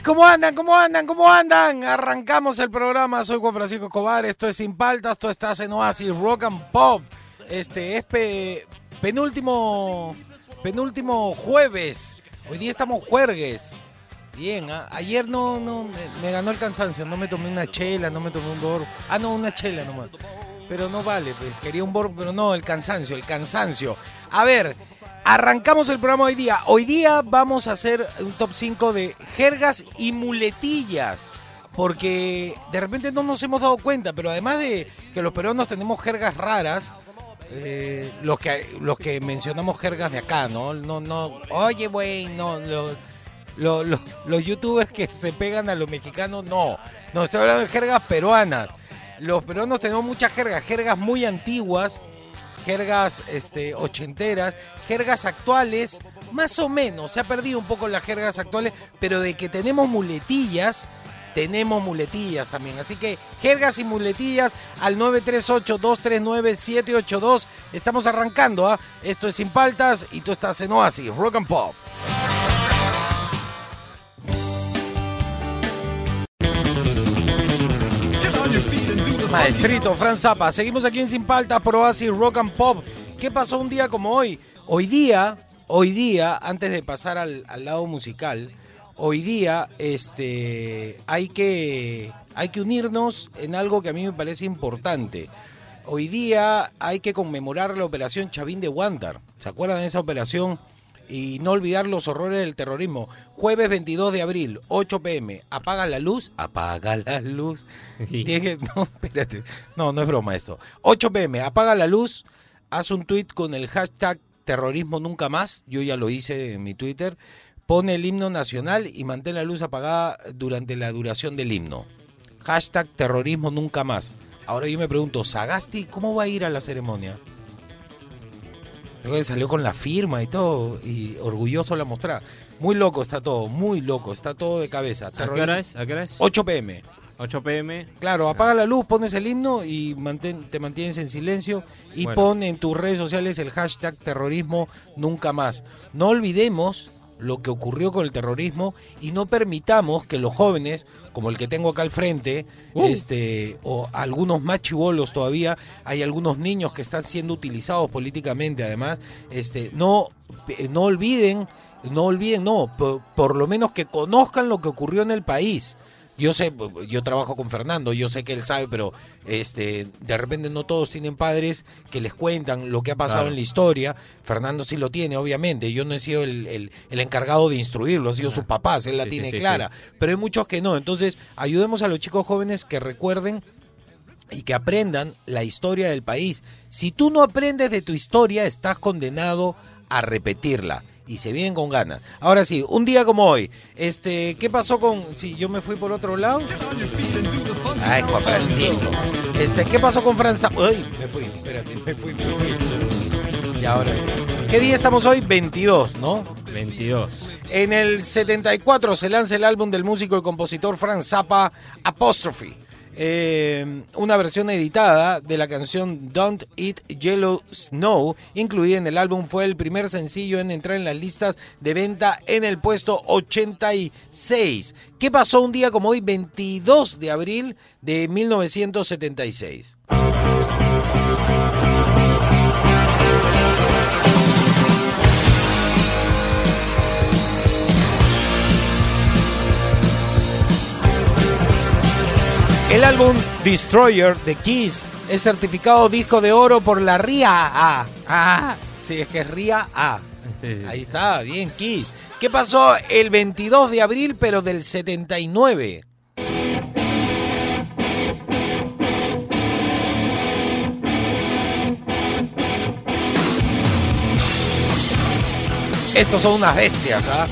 ¿Cómo andan? ¿Cómo andan? ¿Cómo andan? Arrancamos el programa, soy Juan Francisco Escobar, esto es Sin Paltas, esto estás en Oasis Rock and Pop. Este es pe- penúltimo, penúltimo jueves, hoy día estamos juergues. Bien, ayer no, no, me, ganó el cansancio, no me tomé una chela, no me tomé un bor. Ah, no, una chela nomás. Pero no vale, quería un bor, pero no, el cansancio, el cansancio. A ver, arrancamos el programa hoy día. Hoy día vamos a hacer un top 5 de jergas y muletillas. Porque de repente no nos hemos dado cuenta, pero además de que los peruanos tenemos jergas raras, eh, los que los que mencionamos jergas de acá, ¿no? No, no, oye, güey, no, lo- lo- lo- los youtubers que se pegan a los mexicanos, no. No, estoy hablando de jergas peruanas. Los peruanos tenemos muchas jergas, jergas muy antiguas, jergas este, ochenteras, jergas actuales, más o menos. Se ha perdido un poco las jergas actuales, pero de que tenemos muletillas, tenemos muletillas también. Así que jergas y muletillas al 938-239-782. Estamos arrancando, ¿ah? Esto es Sin Paltas y tú estás en Oasis, Rock and Pop. Maestrito, Fran Zappa. Seguimos aquí en Sin Paltas, por Oasis Rock and Pop. ¿Qué pasó un día como hoy? Hoy día, hoy día, antes de pasar al, al lado musical, hoy día este, hay, que, hay que unirnos en algo que a mí me parece importante. Hoy día hay que conmemorar la operación Chavín de Huántar. ¿Se acuerdan de esa operación? Y no olvidar los horrores del terrorismo. Jueves 22 de abril, 8 pm. Apaga la luz. Apaga la luz. Dije, no, espérate. No, no es broma esto. 8 pm. Apaga la luz. Haz un tweet con el hashtag terrorismo nunca más. Yo ya lo hice en mi Twitter. Pone el himno nacional y mantén la luz apagada durante la duración del himno. Hashtag terrorismo nunca más. Ahora yo me pregunto, Sagasti, ¿cómo va a ir a la ceremonia? Luego salió con la firma y todo, y orgulloso la mostraba. Muy loco está todo, muy loco, está todo de cabeza. ¿A qué hora es? ¿A qué hora es? 8 pm. 8 pm. Claro, apaga la luz, pones el himno y mantén- te mantienes en silencio y Bueno. pon en tus redes sociales el hashtag terrorismo nunca más. No olvidemos lo que ocurrió con el terrorismo y no permitamos que los jóvenes, como el que tengo acá al frente, Uh. este, o algunos más chivolos todavía, hay algunos niños que están siendo utilizados políticamente además, este, no, eh, no olviden, no olviden, no, por, por lo menos que conozcan lo que ocurrió en el país. Yo sé, yo trabajo con Fernando, yo sé que él sabe, pero este, de repente no todos tienen padres que les cuentan lo que ha pasado Claro. en la historia. Fernando sí lo tiene, obviamente. Yo no he sido el, el- el encargado de instruirlo, ha sido sus papás, él la Sí, tiene sí, sí, clara. Pero hay muchos que no. Entonces, ayudemos a los chicos jóvenes que recuerden y que aprendan la historia del país. Si tú no aprendes de tu historia, estás condenado a repetirla. Y se vienen con ganas. Ahora sí, un día como hoy. Este, ¿qué pasó con. Si yo me fui por otro lado? Ay, Juan Francisco. Este, ¿qué pasó con Franza? Ay, me fui, espérate, me fui, me fui. Y ahora sí. ¿Qué día estamos hoy? 22, ¿no? 22. En el 74 se lanza el álbum del músico y compositor Franz Zappa, Apostrophe. Eh, una versión editada de la canción Don't Eat Yellow Snow, incluida en el álbum, fue el primer sencillo en entrar en las listas de venta en el puesto 86. ¿Qué pasó un día como hoy, 22 de abril de 1976? El álbum Destroyer de Kiss es certificado disco de oro por la RIA A. Ah, sí, es que es RIA A. Sí, sí. Ahí está, bien, Kiss. ¿Qué pasó el 22 de abril, pero del 79? Estos son unas bestias, ¿ah?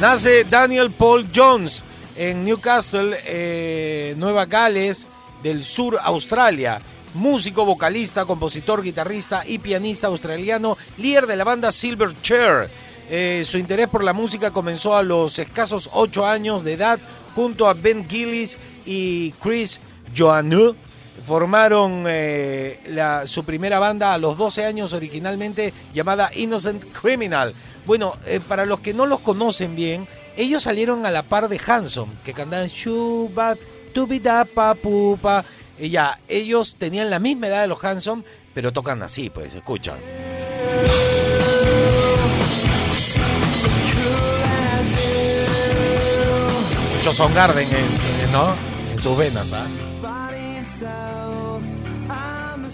Nace Daniel Paul Jones en Newcastle, eh, Nueva Gales del Sur, Australia. Músico, vocalista, compositor, guitarrista y pianista australiano, líder de la banda Silverchair. Eh, su interés por la música comenzó a los escasos 8 años de edad junto a Ben Gillis y Chris Joannou. Formaron eh, la- su primera banda a los 12 años originalmente llamada Innocent Criminal. Bueno, eh, para los que no los conocen bien, ellos salieron a la par de Hanson, que cantaban Shuba, Tubidapa, Pupa. Y ya, ellos tenían la misma edad de los Hanson, pero tocan así, pues, escuchan. Mucho Son Garden en, ¿no? en sus venas, ¿ah?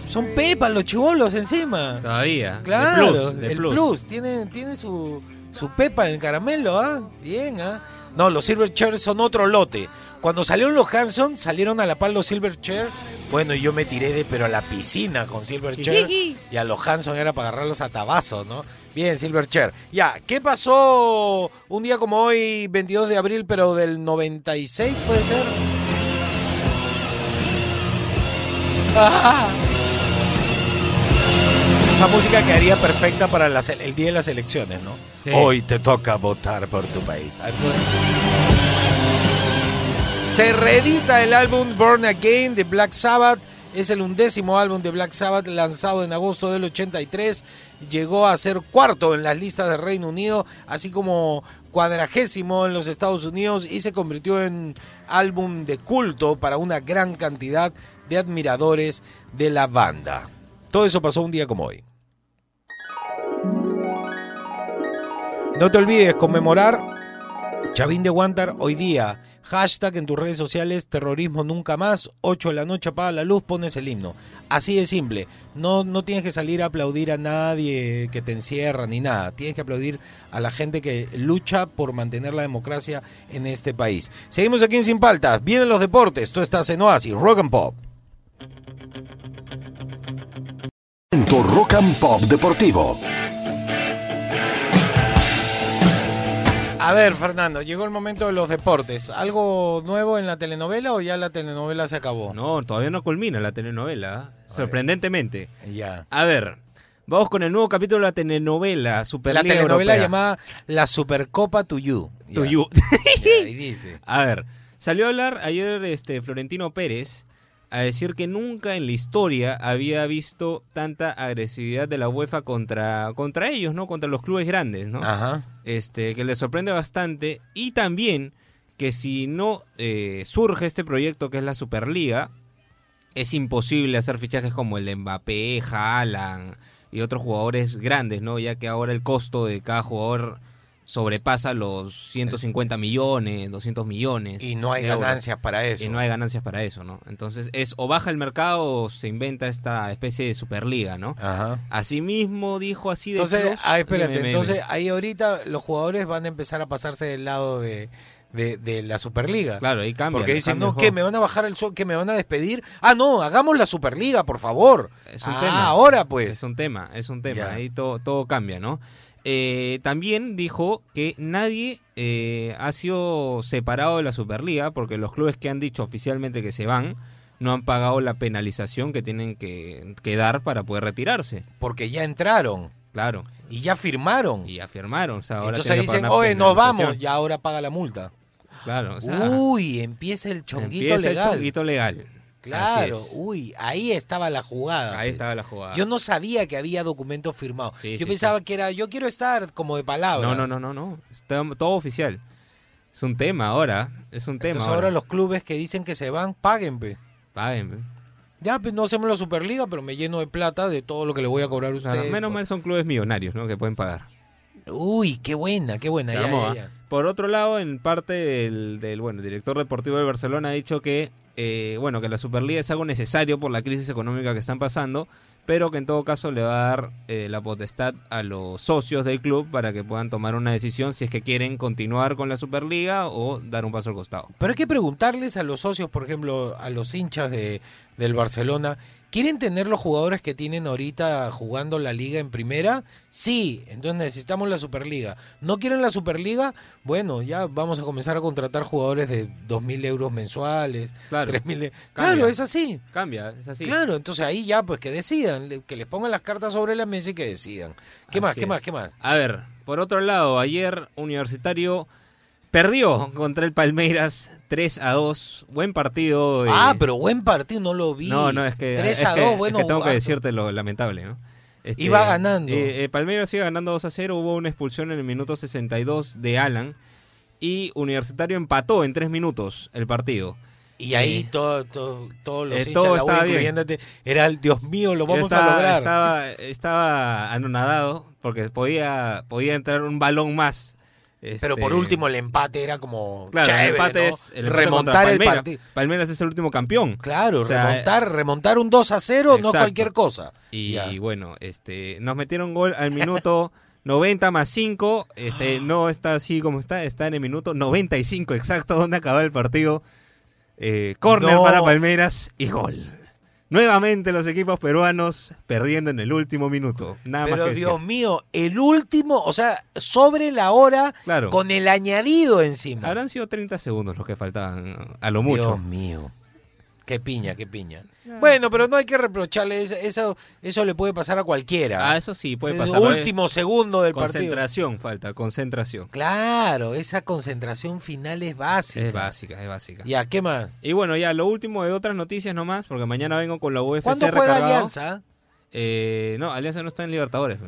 Son pepas los chivolos encima. Todavía. Claro, De plus, el plus. plus, tiene, tiene su, su pepa en el caramelo, ¿ah? Bien, ¿ah? No, los Silverchair son otro lote. Cuando salieron los Hanson, salieron a la par los Silverchair. Bueno, yo me tiré de pero a la piscina con Silverchair. y a los Hanson era para agarrarlos a tabazos, ¿no? Bien, Silverchair. Ya, ¿qué pasó un día como hoy, 22 de abril, pero del 96, puede ser? Ah. Esa música quedaría perfecta para el día de las elecciones, ¿no? Sí. Hoy te toca votar por tu país. Se reedita el álbum Born Again de Black Sabbath. Es el undécimo álbum de Black Sabbath lanzado en agosto del 83. Llegó a ser cuarto en las listas del Reino Unido, así como cuadragésimo en los Estados Unidos y se convirtió en álbum de culto para una gran cantidad de admiradores de la banda. Todo eso pasó un día como hoy. No te olvides conmemorar Chavín de Guantar hoy día. Hashtag en tus redes sociales, terrorismo nunca más. 8 de la noche apaga la luz, pones el himno. Así de simple. No, no tienes que salir a aplaudir a nadie que te encierra ni nada. Tienes que aplaudir a la gente que lucha por mantener la democracia en este país. Seguimos aquí en Sin Paltas. Vienen los deportes. Tú estás en Oasis, Rock and Pop. Rock and Pop Deportivo. A ver, Fernando, llegó el momento de los deportes. ¿Algo nuevo en la telenovela o ya la telenovela se acabó? No, todavía no culmina la telenovela. ¿eh? Sorprendentemente. Ya. A ver, vamos con el nuevo capítulo de la telenovela La Superliga telenovela Europea. llamada La Supercopa to You. To Ya. You. Ya, ahí dice. A ver, salió a hablar ayer este Florentino Pérez a decir que nunca en la historia había visto tanta agresividad de la UEFA contra, contra ellos, ¿no? Contra los clubes grandes, ¿no? Ajá. Este, que le sorprende bastante. Y también que si no eh, surge este proyecto que es la Superliga, es imposible hacer fichajes como el de Mbappé, Haaland y otros jugadores grandes, ¿no? Ya que ahora el costo de cada jugador sobrepasa los 150 millones, 200 millones. Y no hay ganancias para eso. Y no hay ganancias para eso, ¿no? Entonces es o baja el mercado o se inventa esta especie de Superliga, ¿no? Ajá. Asimismo dijo así de Entonces, ah, espérate, Dime, entonces dime. ahí ahorita los jugadores van a empezar a pasarse del lado de, de, de la Superliga. Claro, ahí cambia. Porque dicen, no, juego. ¿Me van a bajar el sol? ¿Que me van a despedir? Ah, no, hagamos la Superliga, por favor. Es un ah, tema. ahora pues. Es un tema, es un tema. Ya. Ahí todo, todo cambia, ¿no? Eh, también dijo que nadie eh, ha sido separado de la Superliga porque los clubes que han dicho oficialmente que se van no han pagado la penalización que tienen que, que dar para poder retirarse. Porque ya entraron Claro. y ya firmaron. Y. O sea, ahora Entonces dicen, oye, nos vamos, ya ahora paga la multa. Claro, o sea, Uy, empieza el chonguito empieza legal. el chonguito legal. Claro, uy, ahí estaba la jugada. Ahí pues. estaba la jugada. Yo no sabía que había documentos firmados. Sí, yo sí, pensaba que era, yo quiero estar como de palabra. No, no, no, no, no. Está todo oficial. Es un tema ahora. Es un tema. Entonces ahora los clubes que dicen que se van, paguen, pues. Paguen, pe. Ya, pues no hacemos la Superliga, pero me lleno de plata de todo lo que le voy a cobrar a Claro, ustedes. menos mal son clubes millonarios, ¿no? Que pueden pagar. Uy, qué buena, qué buena. Se ya, armó, ya, ya. Por otro lado, en parte del, del, bueno, el director deportivo del Barcelona ha dicho que eh, bueno que la Superliga es algo necesario por la crisis económica que están pasando, pero que en todo caso le va a dar eh, la potestad a los socios del club para que puedan tomar una decisión si es que quieren continuar con la Superliga o dar un paso al costado. Pero hay que preguntarles a los socios, por ejemplo, a los hinchas de, del Barcelona, ¿Quieren tener los jugadores que tienen ahorita jugando la liga en primera? Sí, entonces necesitamos la Superliga. ¿No quieren la Superliga? Bueno, ya vamos a comenzar a contratar jugadores de 2.000 euros mensuales, Claro. 3.000... e-. Claro, es así. Cambia, es así. Claro, entonces ahí ya pues que decidan, que les pongan las cartas sobre la mesa y que decidan. ¿Qué Así más? ¿Qué es. más? ¿Qué más? A ver, por otro lado, ayer Universitario perdió contra el Palmeiras 3 a 2. Buen partido. de- Ah, pero buen partido, no lo vi. No, no, es que. 3 es a que- 2, es bueno. que tengo que decirte lo lamentable, ¿no? Este, Iba ganando. eh, eh, Palmeiras iba ganando 2 a 0. Hubo una expulsión en el minuto 62 de Alan. Y Universitario empató en 3 minutos el partido. Y ahí Eh, todo, todo, todos los eh, hinchas todo de la incluyéndote, era el Dios mío, lo vamos estaba, a lograr. Estaba, estaba anonadado porque podía, podía entrar un balón más. Pero por Este, último el empate era como Claro, chévere, el empate ¿no? es el empate remontar el partido. Palmeiras es el último campeón. Claro, O sea, remontar, remontar un 2 a 0 no cualquier cosa. Y bueno, este, nos metieron gol al minuto 90 más 5. Este, no está así como está, está en el minuto 95 exacto donde acaba el partido. Eh, corner No. para Palmeiras y gol. Nuevamente los equipos peruanos perdiendo en el último minuto. Nada Pero más que Dios decir. mío, el último, o sea, sobre la hora Claro. con el añadido encima. Habrán sido 30 segundos los que faltaban, a lo mucho. Dios mío. Qué piña, qué piña. Bueno, pero no hay que reprocharle eso, eso, eso le puede pasar a cualquiera. Ah, eso sí, puede Es el pasar. último segundo del partido. Concentración falta, concentración. Claro, esa concentración final es básica. Es básica, es básica. Ya, ¿qué más? Y bueno, ya lo último de otras noticias nomás, porque mañana vengo con la UFC ¿Cuándo juega recargado. Alianza? Eh, no, Alianza no está en Libertadores,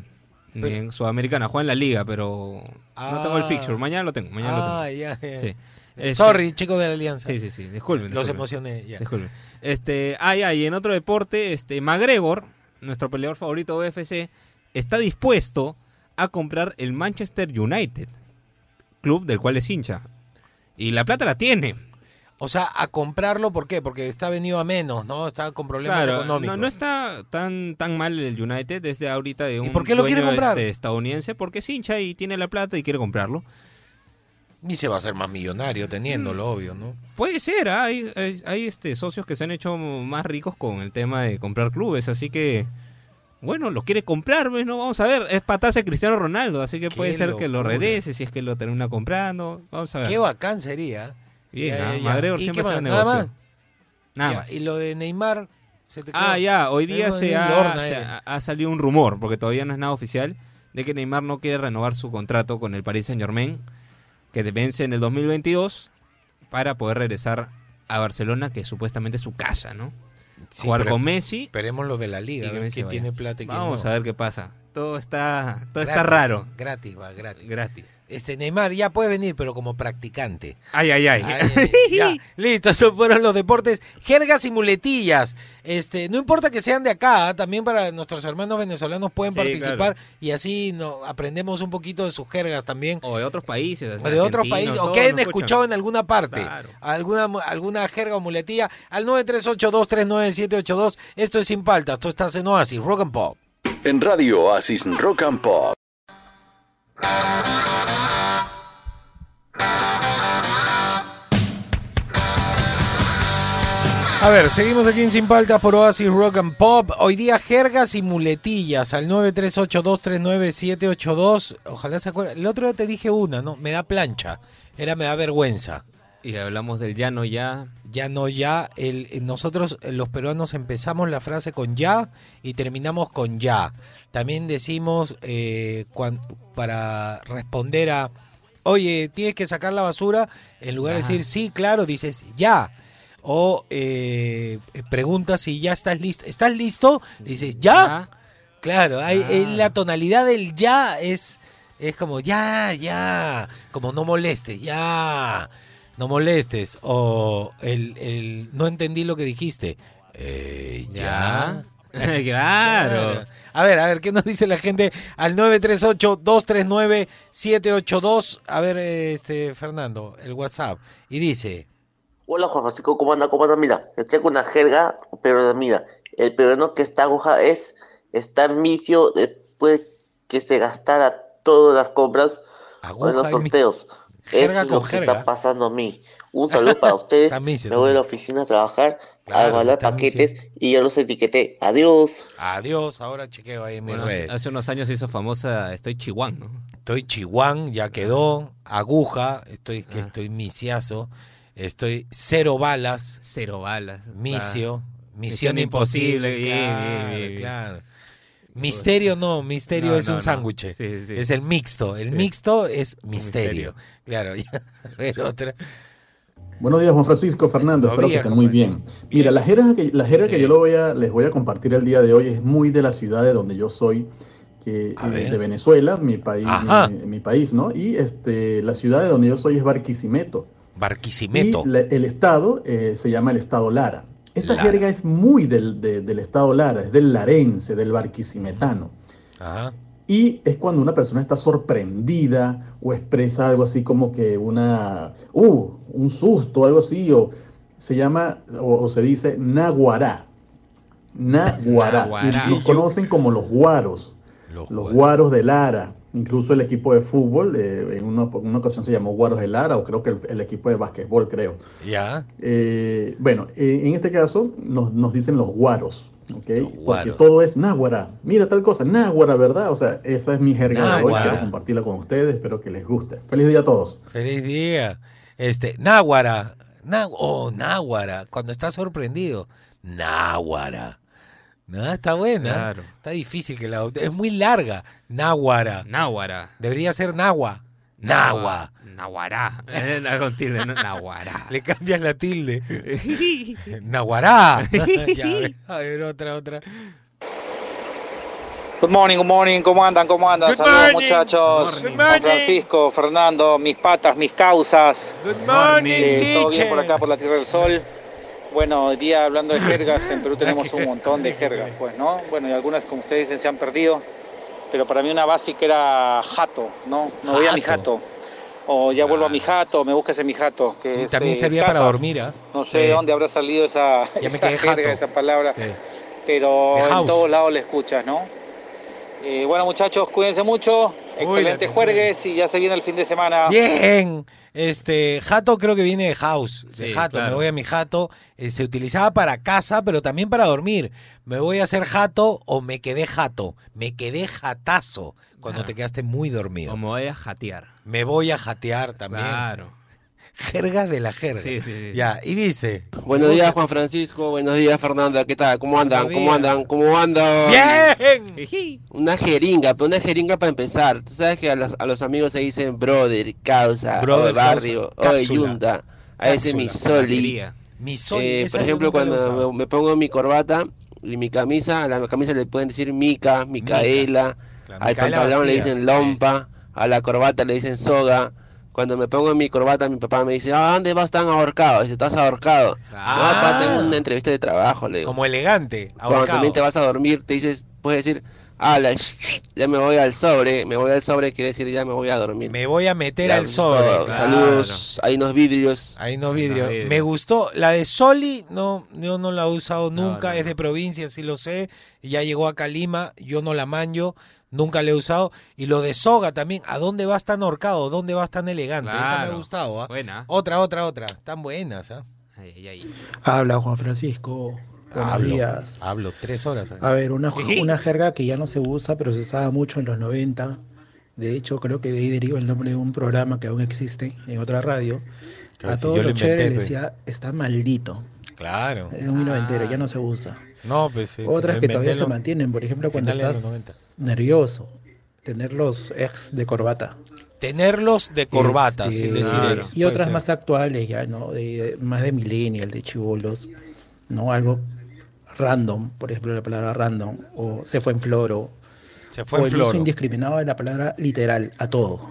ni Pero- en Sudamericana, juega en la Liga, pero no tengo el Ah. fixture. Mañana lo tengo, mañana lo tengo. ah, ya, ya. Sí. Este- Sorry, chicos de la Alianza. Sí, sí, sí, disculpen. Los emocioné, ya. Disculpen. Este, ah, ya, y en otro deporte, este, McGregor, nuestro peleador favorito de UFC, está dispuesto a comprar el Manchester United, club del cual es hincha. Y la plata la tiene. O sea, a comprarlo, ¿por qué? Porque está venido a menos, ¿no? Está con problemas Claro, económicos. no, no está tan, tan mal el United desde ahorita de un por qué lo quiere comprar? este, estadounidense, porque es hincha y tiene la plata y quiere comprarlo. Ni se va a hacer más millonario Mm. teniéndolo, obvio, ¿no? Puede ser, ¿ah? hay, hay, hay, este, socios que se han hecho más ricos con el tema de comprar clubes, así que, bueno, lo quiere comprar, pues, ¿no? Vamos a ver, es patarse a Cristiano Ronaldo, así que Qué puede ser que lo regrese, si es que lo termina comprando, vamos a ver. Qué bacán sería. Bien, Ya, ¿ah? ya, ¿Y siempre hace negocio. ¿Nada más? Nada Ya, más. Y lo de Neymar, se te Ah, ya, hoy día se ahí ha, Lorna, se ha- ha salido un rumor, porque todavía no es nada oficial, de que Neymar no quiere renovar su contrato con el Paris Saint Germain, que vence en el 2022, para poder regresar a Barcelona, que supuestamente es su casa, ¿no? Sí, Jugar con Messi. Esperemos lo de la liga, a que ver quién tiene plata y quién Vamos no. a ver qué pasa. Todo está, todo está raro. Gratis, va, gratis. Gratis. Este Neymar ya puede venir, pero como practicante. Ay, ay, ay. Ay, ay, ya, listo, esos fueron los deportes, jergas y muletillas. Este, no importa que sean de acá, ¿ah? también para nuestros hermanos venezolanos pueden Sí, participar claro. y así no, aprendemos un poquito de sus jergas también. O de otros países. O de otros países, o que hayan escuchado en alguna parte, Claro. alguna, alguna jerga o muletilla, al 938239782. Esto es Sin Paltas, tú estás en Oasis, Rock and Pop. En Radio Oasis Rock and Pop. A ver, seguimos aquí en Sin Paltas por Oasis Rock and Pop. Hoy día jergas y muletillas al 938239782. Ojalá se acuerden. El otro día te dije una, ¿no? Me da plancha. Era me da vergüenza. Y hablamos del llano ya. Ya no ya. El, nosotros los peruanos empezamos la frase con ya y terminamos con ya. También decimos eh, cuan- para responder a, oye, tienes que sacar la basura, en lugar de Ya. decir sí, claro, dices ya. O eh, preguntas si ya estás listo. ¿Estás listo? Dices ya. Claro, hay, Ah. eh, la tonalidad del ya es, es como ya, ya, como no molestes, ya, no molestes. O el, el no entendí lo que dijiste. Eh, ya. Ya. claro. A ver, a ver, ¿qué nos dice la gente al 938-239-782? A ver, este, Fernando, el WhatsApp. Y dice, Hola Juan Francisco, ¿cómo anda? ¿Cómo anda? Mira, te traigo una jerga, pero mira, el peruano que está aguja es estar misio después que se gastara todas las compras en los mi- sorteos. Eso es lo que jerga. está pasando a mí. Un saludo para ustedes. Me voy a la oficina a trabajar, Claro, a está paquetes y ya los etiqueté. Adiós. Adiós, ahora chequeo ahí en mi Bueno, hace, red. hace unos años se hizo famosa Estoy Chihuán, ¿no? Estoy chihuán, ya quedó. Aguja, estoy que Ah. estoy misiazo. Estoy cero balas, Cero balas. misio. Misión, Misión imposible. imposible, bien, claro, bien, bien. claro. Misterio no, misterio No, es no, un no. sándwich. Sí, sí. Es el mixto. El Sí. mixto es misterio. Claro, ya. A ver, otra. Buenos días, Juan Francisco Fernando. Espero que estén muy bien. Mira, la jerga que, la jerga Sí. que yo lo voy a, les voy a compartir el día de hoy es muy de la ciudad de donde yo soy, que, eh, de Venezuela, mi país, mi, mi país, ¿no? Y este, la ciudad de donde yo soy es Barquisimeto. Barquisimeto. Y la- el estado eh, se llama el estado Lara. Esta Lara. jerga es muy del, de- del estado Lara, es del larense, del barquisimetano. Ajá. Y es cuando una persona está sorprendida o expresa algo así como que una, uh, un susto, algo así, o se llama, o, o se dice naguará. Naguará. Y los conocen como los guaros, Los los guaros. guaros de Lara. Incluso el equipo de fútbol, eh, en una, ocasión se llamó Guaros de Lara, o creo que el, el equipo de básquetbol, creo. Ya. Eh, bueno, eh, en este caso nos, nos dicen los guaros, ¿ok? Los Porque guaros. todo es náhuara. Mira tal cosa, náhuara, ¿verdad? O sea, esa es mi jerga de hoy. Náhuara. Quiero compartirla con ustedes, espero que les guste. Feliz día a todos. Feliz día. Este, Náhuara. Ná- oh, Náhuara. Cuando está sorprendido. Náhuara. No, está buena. Claro. Está difícil que la adopte- Es muy larga. Náhuara. Náhuara. Debería ser Nahua. Nahua. Nahuará. Eh, Con tilde, ¿no? Nahuará. Le cambias la tilde. Nahuará. Ya, a ver, otra, otra. Good morning, good morning, ¿cómo andan? ¿Cómo andan? Good Saludos morning. muchachos. Good morning. Francisco, Fernando, mis patas, mis causas. Good morning, Eh, todo bien por acá, por la Tierra del Sol. Bueno, hoy día hablando de jergas, en Perú tenemos un montón de jergas, pues, ¿no? Bueno, y algunas, como ustedes dicen, se han perdido. Pero para mí una básica era jato, ¿no? No voy a mi Jato. O ya vuelvo a mi jato, me buscas en mi jato. Que Y también eh, servía casa. para dormir, ¿ah? No sé Sí. dónde habrá salido esa, me esa jerga, jato. esa palabra Sí. pero en todos lados le escuchas, ¿no? Eh, bueno, muchachos, cuídense mucho. Excelentes la- juegues y ya se viene el fin de semana. Bien. Este, jato creo que viene de house. De Sí, jato, me voy a mi jato. Eh, se utilizaba para casa, pero también para dormir. Me voy a hacer jato o me quedé jato. Me quedé jatazo cuando Ah. te quedaste muy dormido. Como voy a jatear. Me voy a jatear también. Claro. Jerga de la jerga. Sí, sí, sí. Ya, y dice. Buenos días, Juan Francisco. Buenos días, Fernanda. ¿Qué tal? ¿Cómo andan? ¿Cómo andan? ¿Cómo andan? ¡Bien! Una jeringa, pero una jeringa para empezar. Tú sabes que a los, a los amigos se dicen brother, causa, Brother, o barrio, causa, o cápsula, yunta. A ese mi soli. Mi sol. Eh, por ejemplo, cuando me, me pongo mi corbata y mi camisa, a la camisa le pueden decir mica, micaela, al pantalón le dicen lompa, a la corbata le dicen soga. Cuando me pongo mi corbata, mi papá me dice, ¿a dónde vas tan ahorcado? Dice, estás ahorcado. Ah. No, papá, tengo una entrevista de trabajo, le digo. Como elegante. Cuando ahorcado. también te vas a dormir, te dices, puedes decir, ah, la ya me voy al sobre, me voy al sobre, quiere decir ya me voy a dormir. Me voy a meter Ya, al sobre. claro. Saludos, hay unos vidrios. Ahí no Ahí vidrio. no. Me gustó. La de Soli, no, yo no la he usado nunca. no, es no. de provincia, sí lo sé. Ya llegó acá a Lima. Yo no la manjo. Nunca la he usado. Y lo de soga también. ¿A dónde vas tan horcado? ¿Dónde vas tan elegante? Esa me ha gustado. ¿ah? Buena. Otra, otra, otra. Tan buenas. ¿ah? Ay, ay, ay. Habla Juan Francisco. Buenos Hablo, días. Hablo tres horas. ¿ah? A ver, una, una jerga que ya no se usa, pero se usaba mucho en los 90. De hecho, creo que de ahí deriva el nombre de un programa que aún existe en otra radio. Claro, A si todos yo lo los chéveres le pe. decía, está maldito. Claro. Es un noventero, Ah. ya no se usa. No, pues sí, Otras que todavía se mantienen, por ejemplo, cuando finales los estás nervioso, tener los ex de corbata. Tenerlos de corbata, Este, sin decir claro. ex, Y otras ser. más actuales ya, ¿no? De, más de millennial, de chivolos, ¿no? Algo random, por ejemplo, la palabra random, o se fue en floro, Se fue o en el uso indiscriminado de la palabra literal, a todo.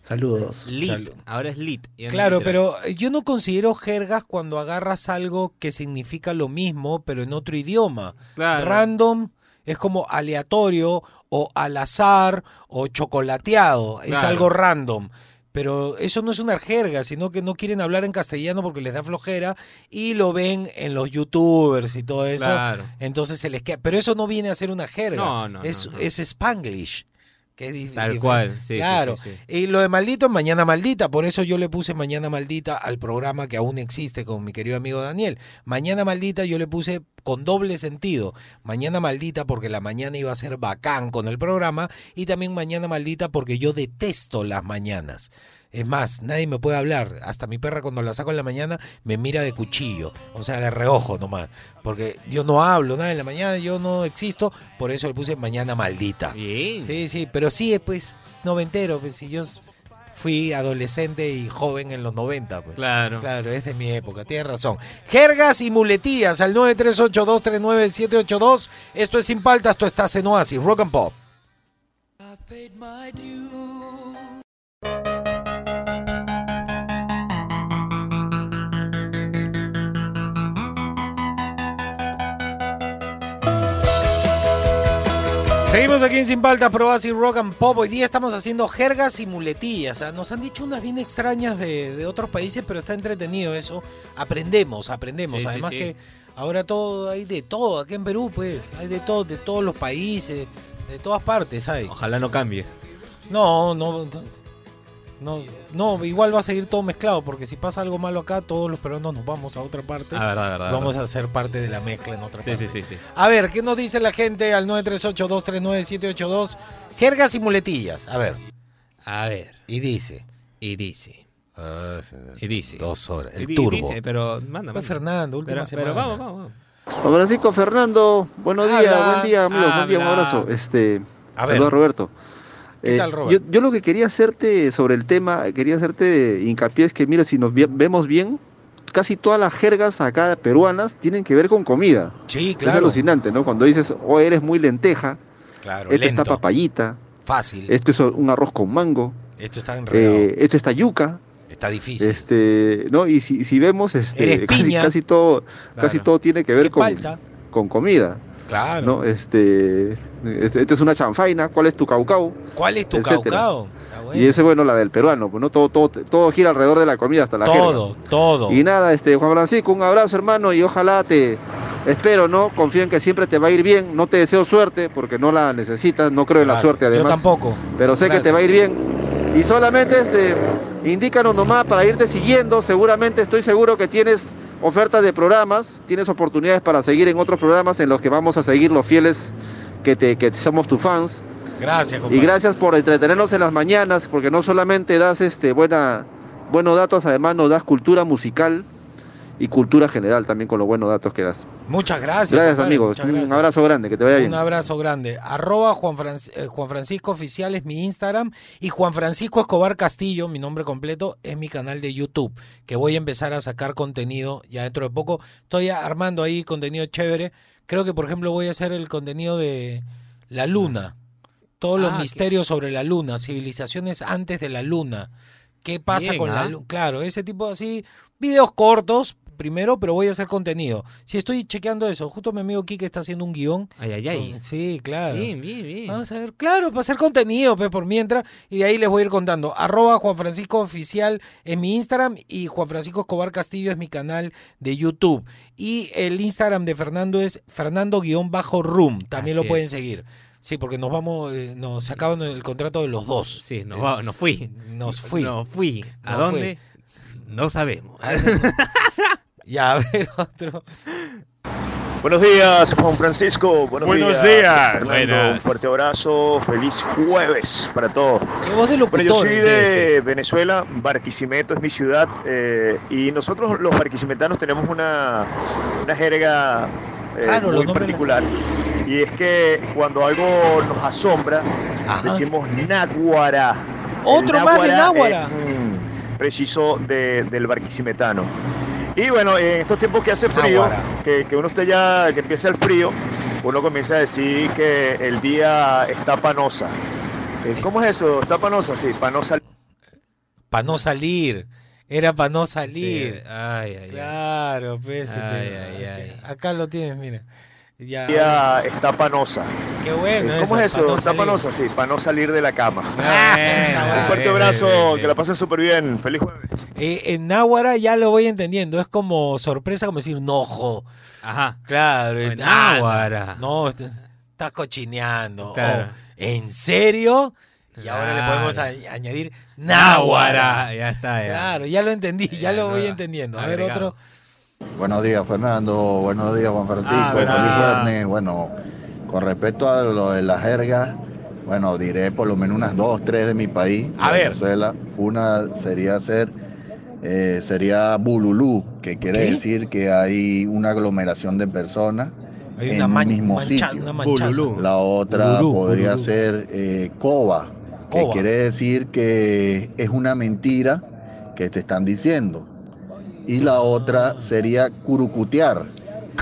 Saludos. Lit. Salud. Ahora es lit. Claro, literal. pero yo no considero jergas cuando agarras algo que significa lo mismo, pero en otro idioma. Claro. Random es como aleatorio o al azar o chocolateado. Es Claro. algo random. Pero eso no es una jerga, sino que no quieren hablar en castellano porque les da flojera y lo ven en los youtubers y todo eso. Claro. Entonces se les queda. Pero eso no viene a ser una jerga. No, no, es, no, no. es spanglish. Que es dif- Tal cual, sí, sí, Claro. sí, sí. Y lo de maldito es mañana maldita, por eso yo le puse mañana maldita al programa que aún existe con mi querido amigo Daniel. Mañana maldita yo le puse con doble sentido. Mañana maldita porque la mañana iba a ser bacán con el programa y también mañana maldita porque yo detesto las mañanas. Es más, nadie me puede hablar. Hasta mi perra cuando la saco en la mañana me mira de cuchillo, o sea, de reojo nomás. Porque yo no hablo nada en la mañana, yo no existo, por eso le puse mañana maldita. Bien. Sí, sí, pero sí, pues, noventero, pues si yo fui adolescente y joven en los 90, pues. Claro. Claro, es de mi época, tienes razón. Jergas y muletillas al 938239782. Esto es Sin Paltas, esto está en Oasis, Rock and Pop. Seguimos aquí en Sin Paltas, Pro Oasis, Rock and Pop. Hoy día estamos haciendo jergas y muletillas. ¿ah? Nos han dicho unas bien extrañas de, de otros países, pero está entretenido eso. Aprendemos, aprendemos. Sí, sí, Además sí. que ahora todo hay de todo. Aquí en Perú, pues, hay de todo, de todos los países, de todas partes hay. Ojalá no cambie. No, no, no, no, igual va a seguir todo mezclado, porque si pasa algo malo acá, todos los peruanos nos vamos a otra parte. Ah. Vamos a ser parte de la mezcla en otra Sí, parte. sí, sí, sí. A ver, ¿qué nos dice la gente al 938-239-782? Jergas y muletillas. A ver. A ver. Y dice. Y dice. Ah, Y dice. Dos horas. El Y turbo. dice, pero manda, Pues manda. Fernando, última Pero, semana. pero vamos, vamos, vamos. Juan Francisco Fernando, buenos días, buen día amigos, buen día, un abrazo. Este, A ver. saludos, Roberto. ¿Qué Eh, tal, Robert? Yo, yo lo que quería hacerte sobre el tema, quería hacerte hincapié es que mira, si nos vemos bien, casi todas las jergas acá peruanas tienen que ver con comida. Sí, Es claro. alucinante, ¿no? Cuando dices, oh, eres muy lenteja, Claro, esto lento, está papayita, fácil. esto es un arroz con mango, Esto está enredado. eh, esto está yuca, está difícil. este, ¿no? Y si, si vemos, este, casi, casi todo, casi todo tiene que ¿Qué ver con, con comida. Claro. ¿no? Este, este, esto es una chanfaina, ¿cuál es tu caucau? ¿Cuál es tu caucao? Bueno. Y ese, bueno, la del peruano, pues no todo, todo, todo gira alrededor de la comida hasta la todo, todo. Y nada, este, Juan Francisco, un abrazo hermano y ojalá te, espero, ¿no? Confío en que siempre te va a ir bien, no te deseo suerte porque no la necesitas, no creo en la suerte además. Yo tampoco. Pero sé que te va a ir bien. Y solamente este, indícanos nomás para irte siguiendo. Seguramente estoy seguro que tienes ofertas de programas, tienes oportunidades para seguir en otros programas en los que vamos a seguir los fieles que, te, que somos tus fans. Gracias, Y compadre. gracias por entretenernos en las mañanas, porque no solamente das este, buena, buenos datos, además nos das cultura musical y cultura general también con los buenos datos que das. Muchas gracias. Gracias compadre, amigos, muchas un gracias. abrazo grande, que te vaya bien. Un abrazo grande. Arroba Juan, Franc- eh, Juan Francisco Oficial es mi Instagram y Juan Francisco Escobar Castillo, mi nombre completo, es mi canal de YouTube, que voy a empezar a sacar contenido ya dentro de poco. Estoy armando ahí contenido chévere. Creo que, por ejemplo, voy a hacer el contenido de la luna. Todos los Ah, qué- misterios sobre la luna, civilizaciones antes de la luna. ¿Qué pasa Bien, con la ¿ah? luna? Claro, ese tipo así, videos cortos primero, pero voy a hacer contenido. Si estoy chequeando eso, justo mi amigo Kike está haciendo un guion. Ay, ay, ay. Sí, claro. Bien, bien, bien. Vamos a ver, claro, para hacer contenido, pues por mientras, y de ahí les voy a ir contando. Arroba Juan Francisco Oficial en mi Instagram y Juan Francisco Escobar Castillo es mi canal de YouTube. Y el Instagram de Fernando es Fernando-Room, también Así lo pueden es. seguir. Sí, porque nos vamos, eh, nos acaban el contrato de los dos. Sí, nos, nos fui. Nos fui. Nos fui. ¿A Nos dónde? No sabemos. Ya, a ver, otro. Buenos días, Juan Francisco. Buenos, Buenos días. días. Fernando. Buenas. Un fuerte abrazo. Feliz jueves para todos. Voz de Bueno, locutor. yo soy de Venezuela, Barquisimeto es mi ciudad, eh, y nosotros los barquisimetanos tenemos una, una jerga eh, los muy particular. Y es que cuando algo nos asombra, Ajá. decimos náguara. Otro más de náguara náguara. es, mm, preciso de- del barquisimetano. Y bueno, en estos tiempos que hace frío, que, que uno esté ya, que empieza el frío, uno comienza a decir que el día está panosa. ¿Cómo es eso? ¿Está panosa? Sí, panosa. Para no salir. Era para no salir. Ay, ay, ay. Claro, pues. Ay, ay, ay. Acá lo tienes, mira. Ya. El día está panosa. Qué bueno. ¿Cómo es eso? no ¿Está salir. panosa? Sí, para no salir de la cama. Ah, Un fuerte abrazo, bien, bien, que la pasen súper bien. Feliz jueves. Eh, en Náhuara ya lo voy entendiendo. Es como sorpresa, como decir nojo. Ajá. Claro, en Náhuara. No, est- estás cochineando. Claro. ¿En serio? Y ahora le podemos a- añadir náhuara. Ya está, ya. Claro, ya lo entendí, ya, Ya, lo voy entendiendo. A ver, agregado. otro. Buenos días, Fernando. Buenos días, Juan Francisco. Ah, Feliz. Bueno, con respecto a lo de la jerga, bueno, diré por lo menos unas dos, tres de mi país, A ver. Venezuela. Una sería ser, eh, sería bululú, que quiere ¿Qué? decir que hay una aglomeración de personas Hay en una un man- mismo mancha- sitio. una. La otra Bululú, podría bululú. ser eh, coba, que Coba. quiere decir que es una mentira que te están diciendo. Y la otra sería curucutear,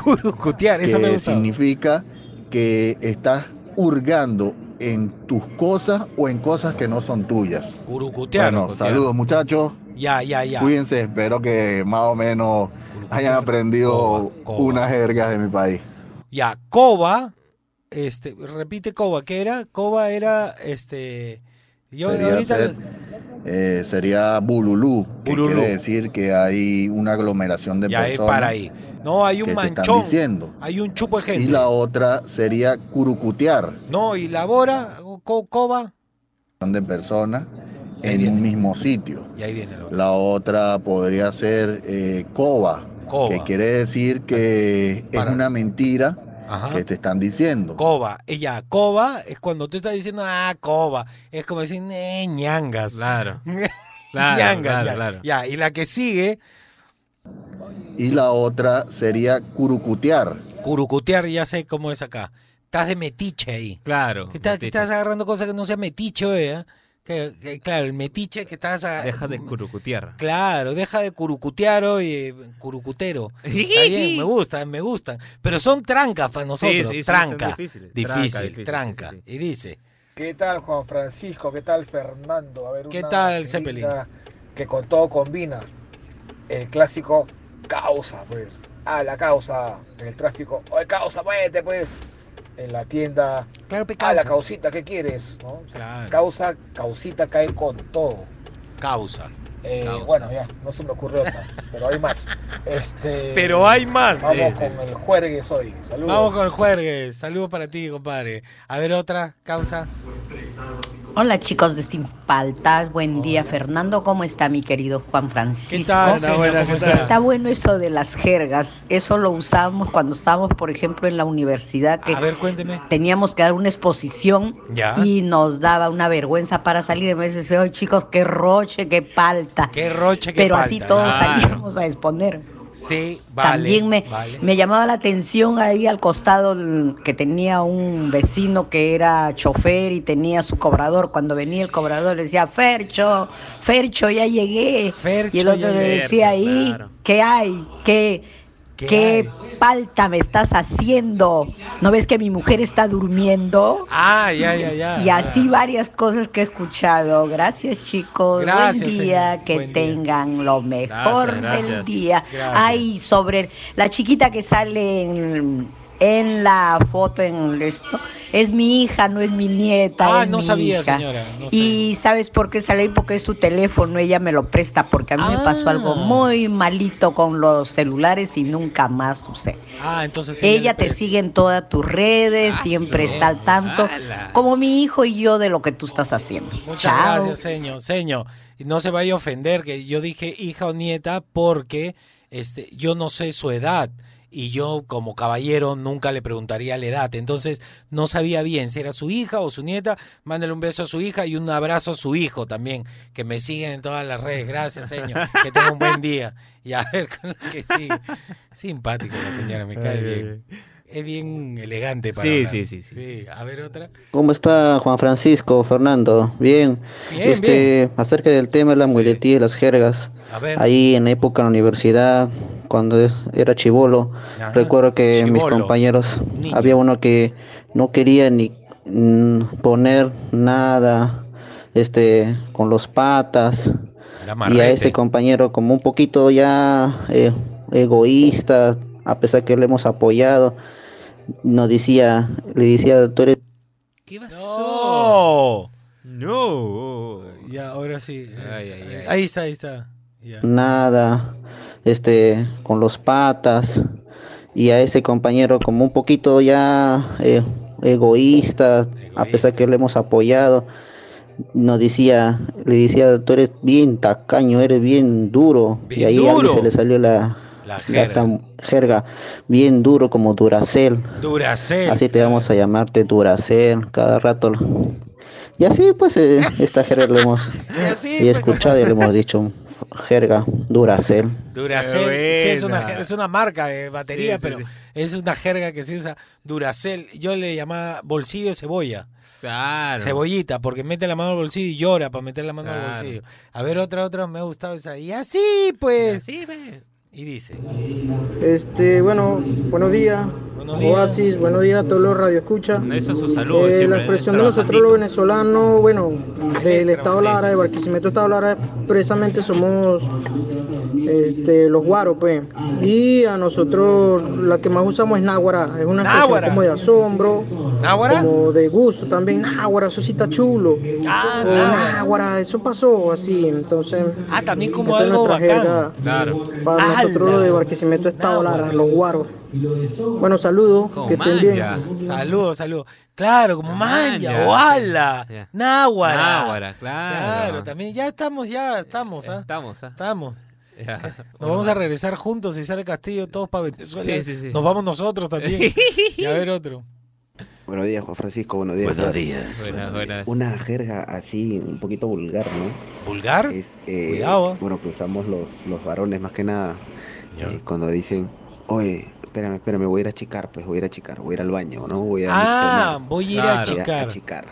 Curucutear, eso me gusta. significa que estás hurgando en tus cosas o en cosas que no son tuyas. Curucutear. Bueno, saludos muchachos. Ya, ya, ya. Cuídense, espero que más o menos hayan aprendido unas jergas de mi país. Ya, Coba, este, repite Coba, ¿qué era? Coba era, este, yo sería, ahorita... ser- eh, sería bululú, que Bululú. quiere decir que hay una aglomeración de Ya, personas. para ahí. No, hay un manchón, diciendo. hay un chupo de Y gente. la otra sería curucutear, No, y la bora, co- Coba, de personas en un mismo sitio. y ahí viene el otro. La otra podría ser eh, coba, Coba. que quiere decir que es una mentira Ajá. que te están diciendo. Coba, ella, Coba es cuando tú estás diciendo, ah, Coba, es como decir, eh, ñangas. Claro. Claro, ñangas, claro, ya, claro. ya, y la que sigue, Y la otra sería curucutear. curucutear, ya sé cómo es acá. Estás de metiche ahí. Claro. Que estás, metiche. estás agarrando cosas que no sean metiche, ¿eh? Que, que, claro, el metiche que estás... a- Deja de curucutear. Claro, deja de curucutear hoy, curucutero. Está bien, me gustan, me gustan. Pero son trancas para nosotros. sí, sí, son tranca. difíciles. Difícil, Tranca, difícil, tranca. sí, Y dice, ¿Qué tal Juan Francisco? ¿Qué tal Fernando? A ver, ¿Qué una tal, Zeppelin? Que con todo combina. El clásico causa, pues. Ah, la causa en el tráfico. Oye, causa, muévete, pues. En la tienda. Claro, Ah, la causita, ¿qué quieres? ¿No? O sea, Claro. Causa, causita cae con todo. causa. Eh, Causa. bueno, ya, no se me ocurrió otra, pero hay más. Este, Pero hay más, Vamos dice. con el juergues hoy. Saludos. Vamos con el juegue. Saludos para ti, compadre. A ver, otra causa. Hola chicos de Sin Faltas, buen día Fernando, ¿cómo está mi querido Juan Francisco? ¿Qué tal, señor? Buena, ¿Cómo está? Está bueno eso de las jergas, eso lo usábamos cuando estábamos, por ejemplo, en la universidad, que A ver, cuénteme. teníamos que dar una exposición Ya. y nos daba una vergüenza para salir. Y me decía, "Ay, chicos, qué roche, qué palta. Qué roche, qué Pero así todos Claro. salíamos a exponer. Sí, vale. También me, vale. me llamaba la atención ahí al costado que tenía un vecino que era chofer y tenía su cobrador. Cuando venía el cobrador le decía, Fercho, Fercho, ya llegué. y el otro le decía ahí, claro. ¿qué hay? ¿Qué, qué, palta me estás haciendo? ¿No ves que mi mujer está durmiendo? Ah, ya, ya, ya. Y así varias cosas que he escuchado. Gracias, chicos. Gracias, Buen día. señor. Que Buen día. tengan lo mejor Gracias, del gracias. día. Ay, sobre la chiquita que sale en, en la foto en esto, es mi hija, no es mi nieta. Ah, es no mi sabía, hija. señora, no y sabes por qué sale ahí? Porque es su teléfono, ella me lo presta, porque a mí me pasó algo Ah. muy malito con los celulares y nunca más usé. Ah, entonces Ella te sigue en todas tus redes, siempre está al tanto, como mi hijo y yo de lo que tú estás haciendo. Muchas Chao. gracias, señor. Señor, no se vaya a ofender que yo dije hija o nieta porque este, yo no sé su edad y yo como caballero nunca le preguntaría la edad. Entonces no sabía bien si era su hija o su nieta. Mándale un beso a su hija y un abrazo a su hijo también, que me siguen en todas las redes. Gracias, señor. Que tenga un buen día. Y a ver con lo que sigue. Simpático la señora, me cae bien. Es bien elegante para Sí, sí, sí, sí. a ver otra. ¿Cómo está Juan Francisco, Fernando? Bien. Bien, este, acerca del tema de la muletilla y las jergas. A ver. Ahí en época en la universidad, cuando era chivolo, recuerdo que mis compañeros, había uno que no quería ni mm, poner nada, este, con los patas. Y a ese compañero como un poquito ya eh, egoísta, a pesar que le hemos apoyado, nos decía, le decía, tú eres ¿Qué pasó? No. Ya, ahora sí. Ay, ay, ay. Ahí está, ahí está. Ya. nada, este, con los patas, y a ese compañero como un poquito ya eh, egoísta, a pesar que le hemos apoyado, nos decía, le decía, tú eres bien tacaño, eres bien duro. y ahí a alguien se le salió la, jerga. bien duro como Duracel. Así te vamos a llamarte Duracel cada rato. Y así pues eh, esta jerga le hemos así, y pues, escuchado y le hemos dicho jerga Duracel. Duracell, Qué sí, es una, es una marca de batería, Sí, pero sí. es una jerga que se usa. Duracell, yo le llamaba bolsillo de cebolla. Claro. Cebollita, porque mete la mano al bolsillo y llora para meter la mano al bolsillo. A ver, otra, otra, me ha gustado esa. Y así, pues. Sí, ve. Y dice. Este, bueno, buenos días. Buenos días. Oasis, buenos días a todos los radioescuchas. Eso es su salud. Eh, la expresión de nosotros los venezolanos, bueno, del estado Lara, de Barquisimeto estado Lara, precisamente somos este, los guaros, pues. Y a nosotros la que más usamos es náhuara, es una expresión Náhuara. como de asombro, ¿Náhuara? como de gusto también, náhuara, eso sí está chulo. Ah, O náhuara. náhuara, eso pasó así, entonces. Ah, también como algo bacán. Claro. Nosotros los de Barquisimeto estado Lara, los guaros. Bueno, saludos, que estén bien. Saludos, saludos. Claro, como manja, Manja. o ala, Ya. náhuara. Náhuara, claro. Claro, también ya estamos, ya estamos, ¿ah? Estamos, ¿ah? Estamos. Ya. Nos vamos a regresar juntos y sale Castillo todos para Venezuela. Sí, sí, sí. Nos vamos nosotros también. y a ver otro. Buenos días, Juan Francisco. Buenos días. Buenos días. Buenas, buenas. Una jerga así, un poquito vulgar, ¿no? ¿Vulgar? Es, eh, Cuidado. Bueno, que usamos los, los varones más que nada. eh, cuando dicen, oye, espérame, espérame, voy a ir a chicar, pues voy a ir a chicar, voy a ir al baño, ¿no? Voy a Ah, miccionar". voy a ir a Claro. Voy chicar. a chicar.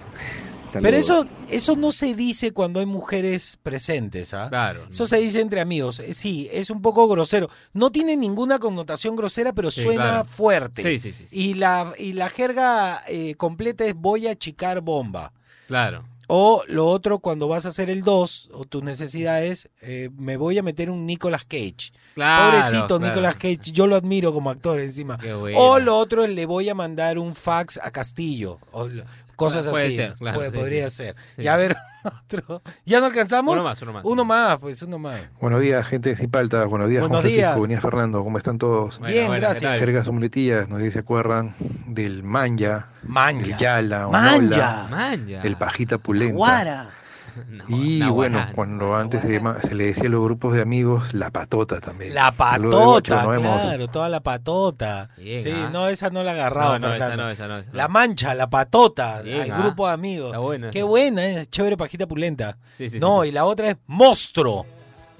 Pero eso, eso no se dice cuando hay mujeres presentes, ¿ah? Claro. Eso se dice entre amigos. Eh, Sí, es un poco grosero. No tiene ninguna connotación grosera, pero Sí, suena claro. fuerte. Sí, sí, sí, sí. Y la, y la jerga eh, completa es voy a chicar bomba. Claro. O lo otro, cuando vas a hacer el 2, o tu necesidad es, eh, me voy a meter un Nicolas Cage. Claro, Pobrecito claro. Nicolas Cage, yo lo admiro como actor encima. Qué bueno. O lo otro es, le voy a mandar un fax a Castillo. O cosas Puede así. ser, ¿no? claro, Puede- sí, podría sí. ser. Sí. Y a ver, otro. ¿Ya no alcanzamos? Uno más, uno más. Uno más, pues uno más. Buenos días, gente de Sin Paltas. Buenos días, Buenos Juan Francisco. días. Buenos días, Fernando. ¿Cómo están todos? Bueno, Bien, bueno, ¿qué gracias. Jergas o muletillas, no sé si se acuerdan del manja, Manja. el yala, Manja. Manja. el pajita pulenta. Guara. No, Y bueno, cuando antes se, llama- se le decía a los grupos de amigos la patota también. La Saludos de Bocho, patota, claro, toda la patota. Bien, sí, ¿ah? no, esa no la agarraba. No, no, esa no, esa no, esa no. La mancha, la patota, Bien, al ¿ah? grupo de amigos. Está buena Qué buena, es chévere pajita pulenta. Sí, sí, no, sí. y la otra es monstruo,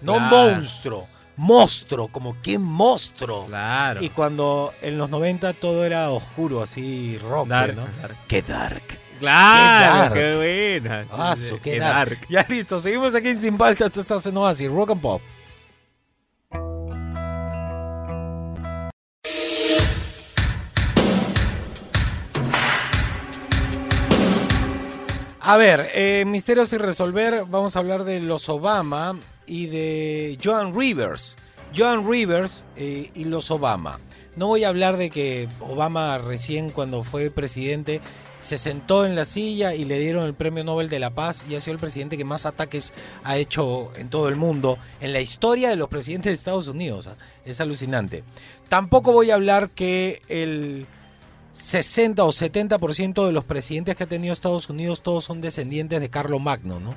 no Claro. monstruo. Monstruo, como qué monstruo. Claro. Y cuando en los 90 todo era oscuro, así rock, Dark, ¿no? dark. Qué dark. Claro, Qué qué, buena. Ah, qué Qué dark. dark. Ya listo, seguimos aquí en Sin Paltas, esto está en Oasis, Rock and Pop. A ver, eh, misterios sin resolver, vamos a hablar de los Obama y de Joan Rivers. Joan Rivers eh, y los Obama. No voy a hablar de que Obama recién cuando fue presidente se sentó en la silla y le dieron el Premio Nobel de la Paz y ha sido el presidente que más ataques ha hecho en todo el mundo, en la historia de los presidentes de Estados Unidos. ¿ah? Es alucinante. Tampoco voy a hablar que el 60 o 70% de los presidentes que ha tenido Estados Unidos todos son descendientes de Carlo Magno, ¿no?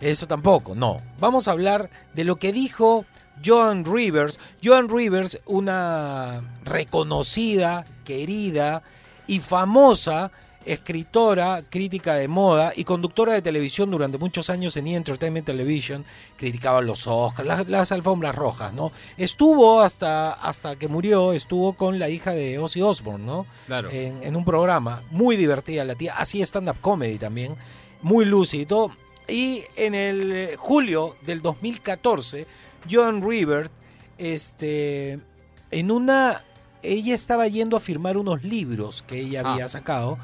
Eso tampoco, no. Vamos a hablar de lo que dijo Joan Rivers. Joan Rivers, una reconocida, querida y famosa escritora, crítica de moda y conductora de televisión durante muchos años en E! Entertainment Television, criticaba los Oscars, las, las alfombras rojas, ¿no? Estuvo hasta, hasta que murió, estuvo con la hija de Ozzy Osbourne, ¿no? Claro. En, en un programa, muy divertida la tía, así stand-up comedy también, muy lúcido. Y en el eh, julio del 2014, Joan Rivers, este, en una, ella estaba yendo a firmar unos libros que ella había sacado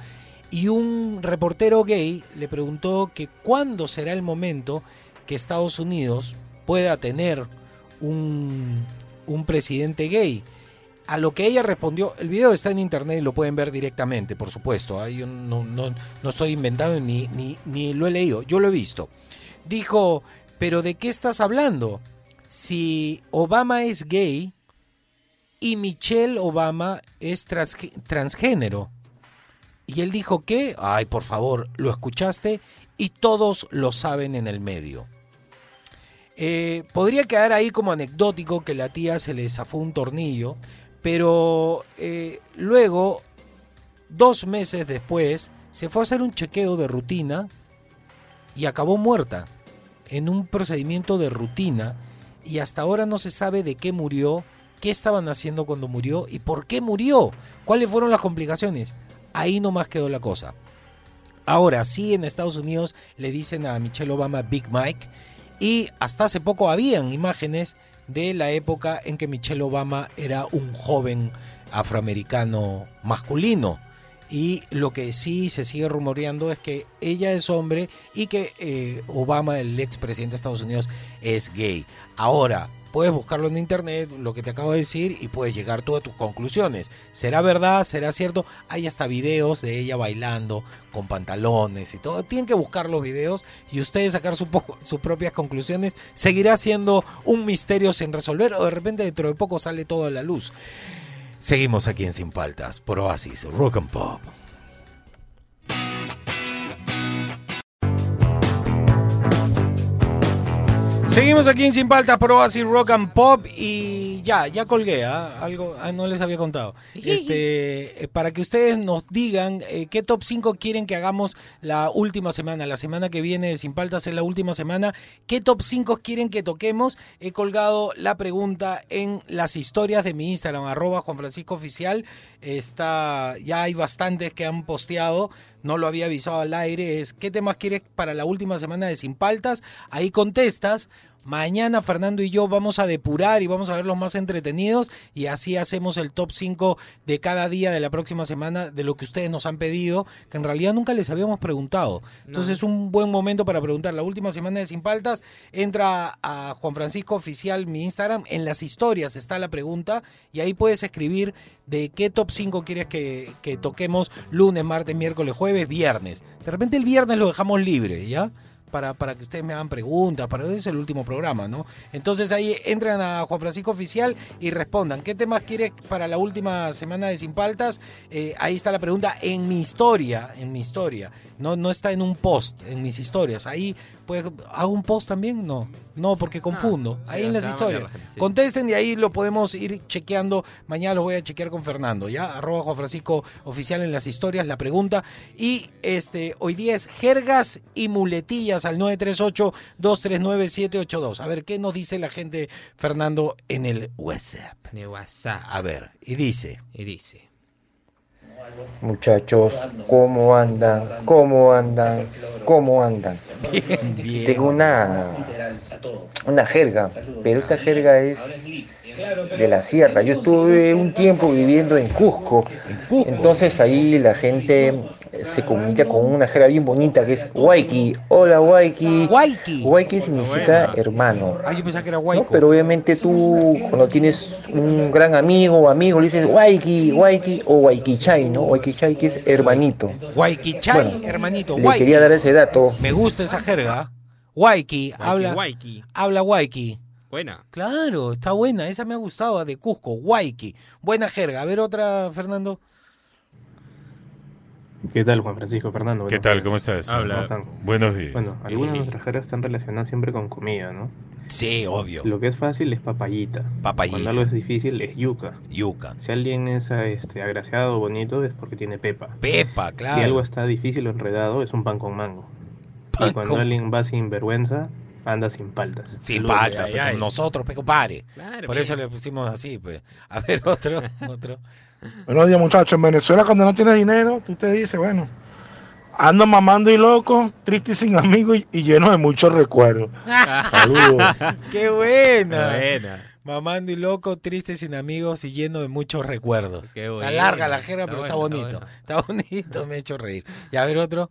y un reportero gay le preguntó que cuándo será el momento que Estados Unidos pueda tener un, un presidente gay. A lo que ella respondió, el video está en internet y lo pueden ver directamente, por supuesto. ¿ah? Yo no, no, no estoy inventando ni, ni, ni lo he leído, yo lo he visto. Dijo, pero ¿de qué estás hablando? Si Obama es gay y Michelle Obama es transgé- transgénero. Y él dijo que, ay, por favor, lo escuchaste y todos lo saben en el medio. Eh, podría quedar ahí como anecdótico que la tía se le zafó un tornillo, pero eh, luego, dos meses después, se fue a hacer un chequeo de rutina y acabó muerta en un procedimiento de rutina y hasta ahora no se sabe de qué murió, qué estaban haciendo cuando murió y por qué murió, cuáles fueron las complicaciones. Ahí nomás quedó la cosa. Ahora sí, en Estados Unidos le dicen a Michelle Obama Big Mike y hasta hace poco habían imágenes de la época en que Michelle Obama era un joven afroamericano masculino. Y lo que sí se sigue rumoreando es que ella es hombre y que eh, Obama, el expresidente de Estados Unidos, es gay. Ahora, puedes buscarlo en internet, lo que te acabo de decir, y puedes llegar tú a tus conclusiones. ¿Será verdad? ¿Será cierto? Hay hasta videos de ella bailando con pantalones y todo. Tienen que buscar los videos y ustedes sacar sus propias conclusiones. Seguirá siendo un misterio sin resolver o de repente dentro de poco sale todo a la luz. Seguimos aquí en Sin Paltas por Oasis Rock and Pop. Seguimos aquí en Sin Paltas por Oasis Rock and Pop y ya, ya colgué, ¿ah? algo ah, no les había contado. Este, eh, para que ustedes nos digan eh, qué top 5 quieren que hagamos la última semana, la semana que viene de Sin Paltas es la última semana, qué top 5 quieren que toquemos. He colgado la pregunta en las historias de mi Instagram, arroba Juan Francisco Oficial. Está, ya hay bastantes que han posteado, no lo había avisado al aire, es qué temas quieres para la última semana de Sin Paltas. Ahí contestas. Mañana Fernando y yo vamos a depurar y vamos a ver los más entretenidos y así hacemos el top 5 de cada día de la próxima semana de lo que ustedes nos han pedido, que en realidad nunca les habíamos preguntado. Entonces es un buen momento para preguntar. La última semana de Sin Paltas entra a Juan Francisco Oficial, mi Instagram, en las historias está la pregunta y ahí puedes escribir de qué top 5 quieres que, que toquemos lunes, martes, miércoles, jueves, viernes. De repente el viernes lo dejamos libre, ¿ya? Para, para que ustedes me hagan preguntas, para es el último programa, ¿no? Entonces ahí entran a Juan Francisco Oficial y respondan, ¿qué temas quieres para la última semana de Sin Paltas? Eh, ahí está la pregunta en mi historia, en mi historia, no, no está en un post, en mis historias, ahí pues, ¿hago un post también? No, no, porque confundo, ahí sí, en las historias. cambiar la gente, sí. Contesten y ahí lo podemos ir chequeando, mañana lo voy a chequear con Fernando, ¿ya? Arroba Juan Francisco Oficial en las historias, la pregunta. Y este hoy día es jergas y muletillas al 938-239-782. A ver, ¿qué nos dice la gente, Fernando, en el WhatsApp? En el WhatsApp. A ver, y dice. Y dice. Muchachos, ¿cómo andan? ¿Cómo andan? ¿Cómo andan? Bien. Tengo una, una jerga, pero esta jerga es de la sierra. Yo estuve un tiempo viviendo en Cusco, entonces ahí la gente se comunica con una jerga bien bonita que es Waiki. Hola Waiki. Waiki. Waiki significa hermano. Ah, yo pensaba que era ¿no? Waiko. Pero obviamente tú cuando tienes un gran amigo o amigo le dices Waiki, Waiki o Waikichai, ¿no? Waikichai que es hermanito. Waikichai, Bueno, hermanito. Le Waiki. quería dar ese dato. Me gusta esa jerga. Waiki, habla. Waiki. Habla Waiki. Buena. Claro, está buena. Esa me ha gustado, de Cusco. Waiki. Buena jerga. A ver otra, Fernando. ¿Qué tal, Juan Francisco Fernando? ¿Qué tal? días. ¿Cómo estás? ¿Cómo están? Buenos días. Bueno, algunas de nuestras jergas están relacionadas siempre con comida, ¿no? Sí, obvio. Lo que es fácil es papayita. Papayita. Cuando algo es difícil es yuca. Yuca. Si alguien es este, agraciado o bonito es porque tiene pepa. Pepa, claro. Si algo está difícil o enredado es un pan con mango. Pan y cuando con- alguien va sin vergüenza, anda sin paltas. Sin Saludos. palta, pues, nosotros, pe compadre. Claro, Por eso le pusimos así, pues. A ver, otro, otro. Buenos días, muchachos. En Venezuela, cuando no tienes dinero, tú te dices, bueno, ando mamando y loco, triste y sin amigos y, y lleno de muchos recuerdos. Saludos. ¡Qué buena! Buena. Mamando y loco, triste sin amigos y lleno de muchos recuerdos. Qué está buena. larga la Está pero está bueno, bonito. está Está, bonito, me ha hecho reír. Y a ver otro.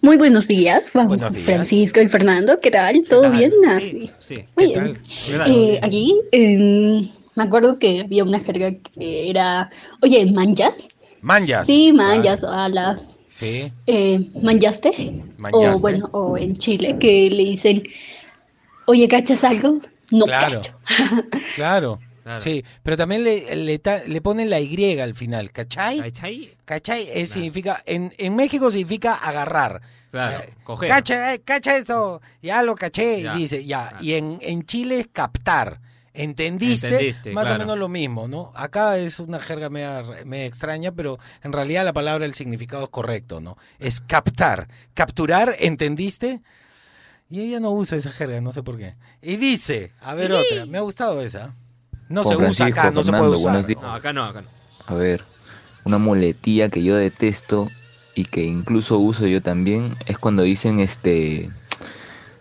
Muy buenos días, Juan Buenos días. Francisco y Fernando. ¿Qué tal? ¿Todo bien? Así. Sí. Muy ¿Qué bien. tal? Eh, aquí em, me acuerdo que había una jerga que era, oye, ¿manjas? Manjas. Sí, manjas, a la Sí. eh, manjaste. Manjaste. O bueno, o en Chile que le dicen, oye, ¿cachas algo? No claro. cacho. Claro. Sí, pero también le, le, ta- le ponen la Y al final, ¿cachai? ¿Cachai? ¿Cachai? Eh, significa, en, en México significa agarrar. Claro, Eh, coger. Cacha, eh, cacha esto, ya lo caché, Ya, y dice, ya. Y en, en Chile es captar. ¿Entendiste? Entendiste, Más claro. o menos lo mismo, ¿no? Acá es una jerga media, media extraña, pero en realidad la palabra, el significado es correcto, ¿no? Es captar. Capturar, ¿entendiste? Y ella no usa esa jerga, no sé por qué. Y dice, a ver otra, me ha gustado esa. No se usa acá, no se puede usar. No, acá no, acá no. A ver, una muletilla que yo detesto y que incluso uso yo también es cuando dicen este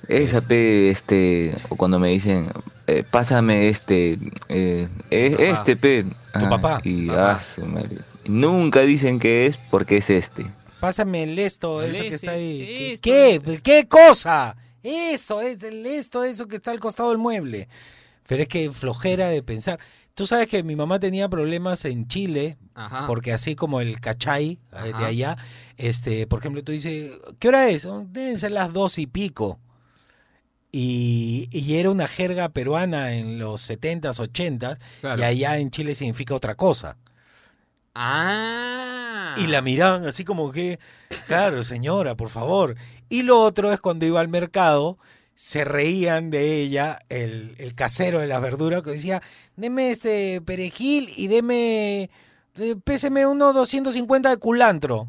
esa pe este o cuando me dicen eh, pásame este eh, eh, este pe Tu papá. y ah, su madre. nunca dicen que es porque es este Pásame el esto, El eso que este, está ahí. esto, ¿Qué? este. ¿Qué cosa? Eso, es el esto, eso que está al costado del mueble. Pero es que flojera de pensar. Tú sabes que mi mamá tenía problemas en Chile, Ajá. porque así como el cachay eh, de allá, este, por ejemplo, tú dices, ¿qué hora es? "Oh, Deben ser las dos y pico. Y, y era una jerga peruana en los 70s, 80s, Claro. y allá en Chile significa otra cosa. Ah. Y la miraban así como que, claro, señora, por favor. Y lo otro es cuando iba al mercado, se reían de ella, el, el casero de las verduras, que decía, deme ese perejil y deme, eh, péseme uno 250 de culantro.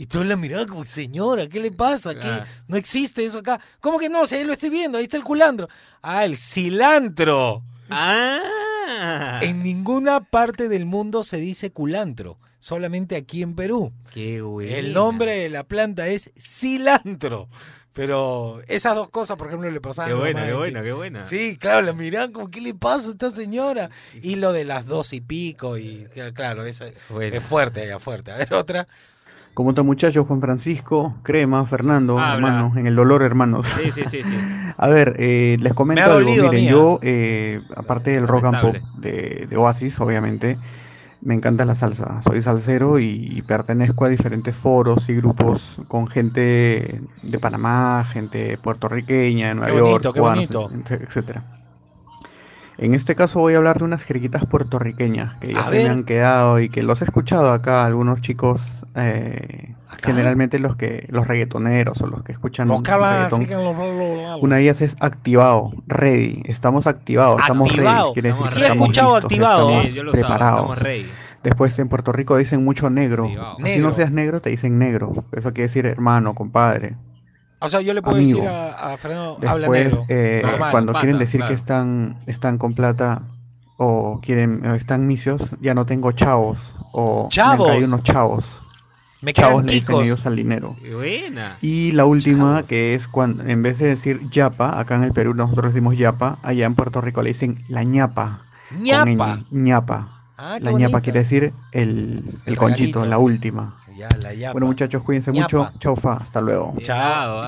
Y todos la miraban como, señora, ¿qué le pasa? ¿Qué? No existe eso acá. ¿Cómo que no? Si ahí lo estoy viendo, ahí está el culantro. Ah, el cilantro. Ah. En ninguna parte del mundo se dice culantro, solamente aquí en Perú. Qué bueno. El nombre de la planta es cilantro. Pero esas dos cosas, por ejemplo, le pasaban. Qué buena, qué buena, qué buena. Sí, claro, la miraban como, ¿qué le pasa a esta señora? Y lo de las dos y pico, y claro, eso Bueno. es fuerte, ya fuerte. A ver, otra. ¿Cómo está muchachos? Juan Francisco, Crema, Fernando, Habla. hermanos, en el dolor hermanos. Sí, sí, sí, sí. A ver, eh, les comento algo. dolido Miren, yo, eh, aparte del rock and pop de, de Oasis, obviamente, me encanta la salsa. Soy salsero y, pertenezco a diferentes foros y grupos con gente de Panamá, gente puertorriqueña, de Nueva Qué York, bonito, qué cubanos, bonito. et- etcétera. En este caso voy a hablar de unas jerguitas puertorriqueñas que ya A se ver. me han quedado y que los he escuchado acá algunos chicos, eh, generalmente los que los reggaetoneros o los que escuchan Los que reggaetón. que Una de ellas es activado, ready. Estamos activados, estamos Activado. ready. Quiere decir Estamos Sí, he estamos escuchado listos, activado. estamos Sí, yo lo usaba, preparados. estamos ready. Después en Puerto Rico dicen mucho negro. Negro. no seas negro, te dicen negro. Eso quiere decir hermano, compadre. O sea, yo le puedo Amigo. decir a, a Fernando, habla Después, negro. eh, Normal. cuando pata, quieren decir claro. que están, están con plata o quieren o están misios, ya no tengo chavos. O Chavos. me unos chavos. Me Chavos le dicen ellos al dinero. Buena. Y la última, Chavos. que es cuando, en vez de decir yapa, acá en el Perú nosotros decimos yapa, allá en Puerto Rico le dicen la ñapa. ñapa. ñapa. Ah, La ñapa quiere decir el, el, El conchito, la última. Ya, la yapa. Bueno muchachos, cuídense Ñapa. mucho. Chau, fa, hasta luego. Bien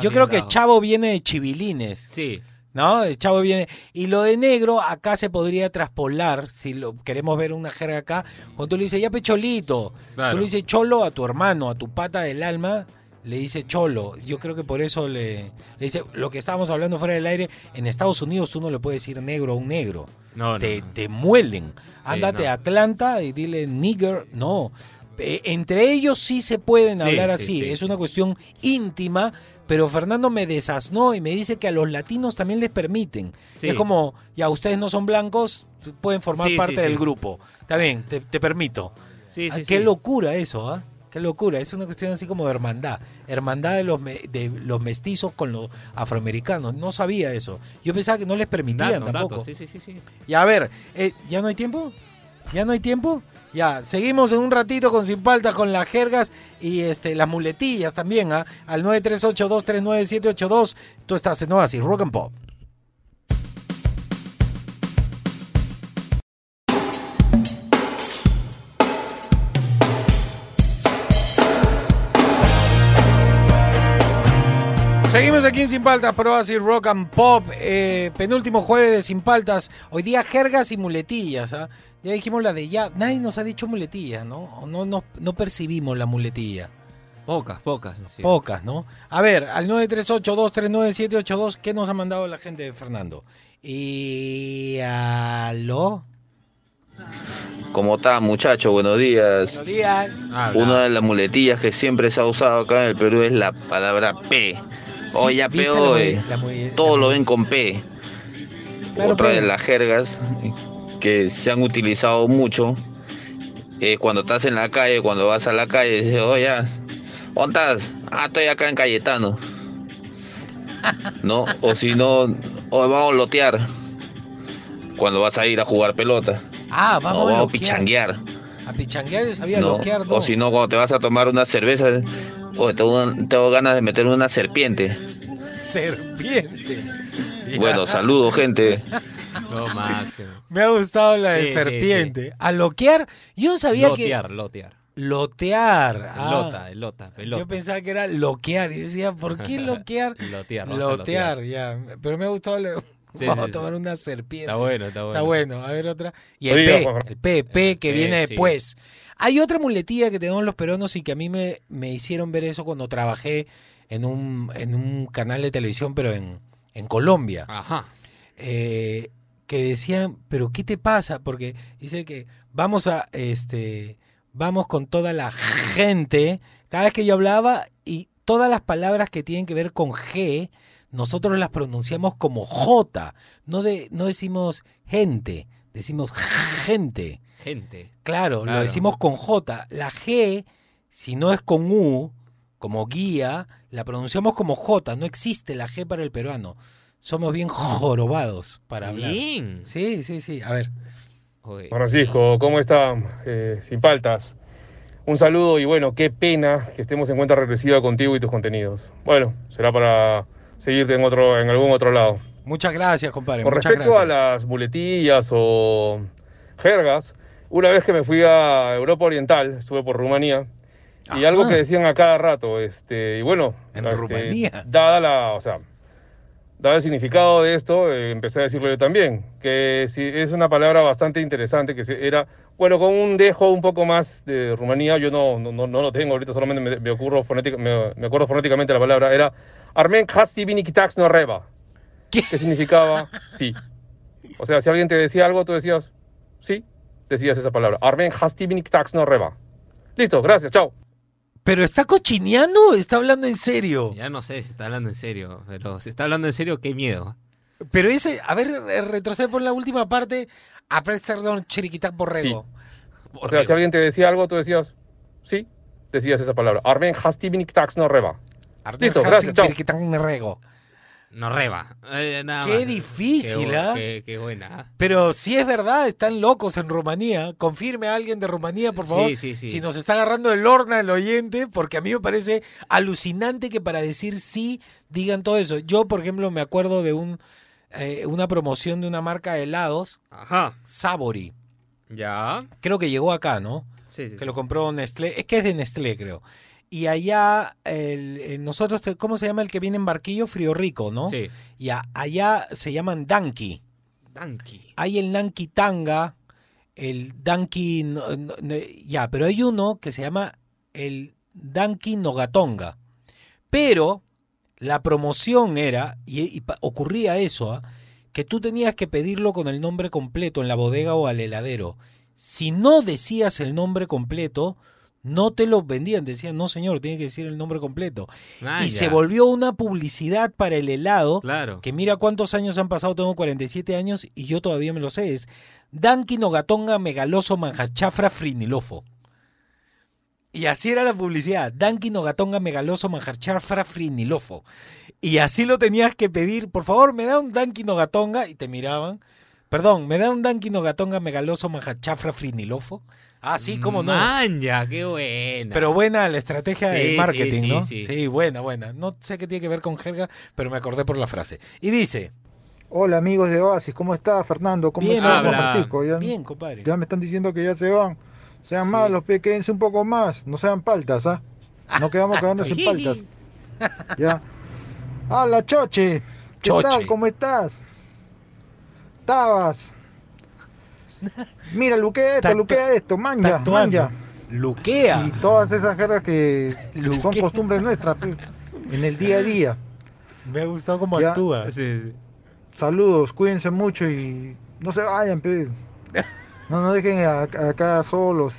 Yo creo que chavo viene de chivilines. Sí. ¿No? El chavo viene. Y lo de negro, acá se podría traspolar, si lo queremos ver una jerga acá, cuando tú le dices, ya pecholito. Claro. Tú le dices cholo a tu hermano, a tu pata del alma, le dice cholo. Yo creo que por eso le, le dice, lo que estábamos hablando fuera del aire, en Estados Unidos tú no le puedes decir negro a un negro. No, te, no. te muelen. Ándate no. a Atlanta y dile nigger. No. Eh, entre ellos sí se pueden Sí, hablar sí, así. sí. Es una cuestión íntima, pero Fernando me desasnó y me dice que a los latinos también les permiten. Es como, ya ustedes no son blancos, pueden formar parte del grupo. Está bien, te, te permito. Sí, Ah, qué locura eso, ¿ah? Qué locura. Es una cuestión así como de hermandad. Hermandad de los, me- de los mestizos con los afroamericanos. No sabía eso. Yo pensaba que no les permitían Dato, tampoco. dato, sí, sí, sí, sí. Y a ver, eh, ¿ya no hay tiempo? ¿Ya no hay tiempo? Ya, seguimos en un ratito con Sin con las jergas y este, las muletillas también, ¿ah? Al 938239782. Tú estás en Oasis, Rock and Pop. Seguimos aquí en Sin Paltas, pero así Rock and Pop. eh, penúltimo jueves de Sin Paltas. Hoy día jergas y muletillas. ¿ah? Ya dijimos la de ya. Nadie nos ha dicho muletillas, ¿no? O No, no, no percibimos la muletilla. Pocas, pocas. sí. Pocas, ¿no? A ver, al 938-239-782, ¿qué nos ha mandado la gente de Fernando? Y. ¿Aló? ¿Cómo está, muchacho? Buenos días. Buenos días. Una de las muletillas que siempre se ha usado acá en el Perú es la palabra P. O ya ¿viste P, la oe. mule- la mule- Todo lo ven con P. Claro, Otra de las jergas que se han utilizado mucho es cuando estás en la calle, cuando vas a la calle, dices, oye, ¿dónde estás? Ah, estoy acá en Cayetano. ¿No? O si no, o vamos a lotear. Cuando vas a ir a jugar pelota. Ah, vamos a vamos a pichanguear. A pichanguear yo sabía ¿no? loquear, no. O si no, cuando te vas a tomar una cerveza, o tengo, tengo ganas de meter una serpiente. Serpiente. Bueno, saludos, gente. No. Me ha gustado la de Sí, sí, serpiente. A loquear, yo sabía Lotear, que. lotear. Lotear. ah. Pelota, elota, pelota. Yo pensaba que era loquear. Y yo decía, ¿por qué loquear? Lotear, a lotear, ya. Pero me ha gustado. la- Sí, Vamos sí, a tomar sí. una serpiente. Está bueno, está bueno. Está bueno. A ver otra. Y el P, el P, P que P, viene sí. después. Hay otra muletilla que tenemos los peruanos y que a mí me, me hicieron ver eso cuando trabajé en un, en un canal de televisión, pero en, en Colombia. Ajá. Eh, que decían, pero ¿qué te pasa? Porque dice que vamos a, este, vamos con toda la gente. Cada vez que yo hablaba y todas las palabras que tienen que ver con G, nosotros las pronunciamos como J. No, de, no decimos gente, decimos gente. Gente. Claro, Claro. lo decimos con J. La G, si no es con U, como guía, la pronunciamos como J. No existe la G para el peruano. Somos bien jorobados para hablar. Bien. Sí, sí, sí. A ver. Francisco, ¿cómo está? Eh, sin paltas. Un saludo y bueno, qué pena que estemos en cuenta regresiva contigo y tus contenidos. Bueno, será para seguirte en otro, en algún otro lado. Muchas gracias, compadre. Con muchas respecto a las muletillas o jergas, una vez que me fui a Europa Oriental, estuve por Rumanía, y algo que decían a cada rato, este, y bueno, este, Rumanía? dada la, o sea, dado el significado de esto, eh, empecé a decirlo yo también, que sí, es una palabra bastante interesante, que se- era, bueno, con un dejo un poco más de Rumanía, yo no, no, no, no lo tengo ahorita, solamente me, me ocurro fonética- me, me acuerdo fonéticamente la palabra, era Armen Hasti Vinikitax no reba. ¿Qué? significaba sí. O sea, si alguien te decía algo, tú decías sí, decías esa palabra. Armen Vinikitax no reba. Listo, gracias, chao. ¿Pero está cochineando o está hablando en serio? Ya no sé si está hablando en serio, pero si está hablando en serio, qué miedo. Pero ese, a ver, eh, retrocede por la última parte. A perdón, chiriquitac borrego. O sea, si alguien te decía algo, tú decías sí, decías esa palabra. Armen Vinikitax no reba. Listo, gracias, chao. No reba. Eh, nada Qué más. difícil, ¿ah? Qué, qué buena. Pero si es verdad, están locos en Rumanía. Confirme a alguien de Rumanía, por favor. Sí, sí, sí. Si nos está agarrando el horna el oyente, porque a mí me parece alucinante que para decir sí digan todo eso. Yo, por ejemplo, me acuerdo de un eh, una promoción de una marca de helados, Ajá. Sabori. Ya. Creo que llegó acá, ¿no? Sí, sí, Que lo compró Nestlé. Es que es de Nestlé, creo. Y allá, el- eh, nosotros, ¿cómo se llama el que viene en barquillo? Frío Rico, ¿no? Sí. Y a- allá se llaman Danki. Danki. Hay el Nanki Tanga, el Danki. no- no- no- ya, pero hay uno que se llama el Danki Nogatonga. Pero la promoción era, y, ocurría eso, ¿ah? que tú tenías que pedirlo con el nombre completo en la bodega o al heladero. Si no decías el nombre completo, no te lo vendían. Decían, no señor, tiene que decir el nombre completo. Ah, y se volvió una publicidad para el helado. Claro. Que mira cuántos años han pasado, tengo 47 años y yo todavía me lo sé. Es Danki Nogatonga Megaloso Manjachafra Frinilofo. Y así era la publicidad. Danki Nogatonga Megaloso Manjachafra Frinilofo. Y así lo tenías que pedir. Por favor, me da un Danki Nogatonga. Y te miraban. Perdón, ¿me da un Danki Nogatonga Megaloso Manjachafra Frinilofo? Ah, sí, cómo no. Manja, qué buena. Pero buena la estrategia Sí, de sí, marketing, sí, ¿no? sí. buena, buena. No sé qué tiene que ver con jerga, pero me acordé por la frase. Y dice, Hola amigos de Oasis, ¿cómo está Fernando? ¿Cómo Bien, está Francisco? Ya, Bien, compadre. Ya me están diciendo que ya se van. Sean malos, quédense un poco más. No sean paltas, ¿ah? No quedamos quedando sin paltas. Ya. ¡Hala, Choche! ¿Qué Choche. tal? ¿Cómo estás? Tabas. Mira, luquea esto, luquea esto, manja, manja. Luquea. Y todas esas jergas que son costumbres nuestras, en el día a día. me ha gustado cómo Ya. actúa. Saludos, cuídense mucho y no se vayan, pe. No nos dejen acá solos.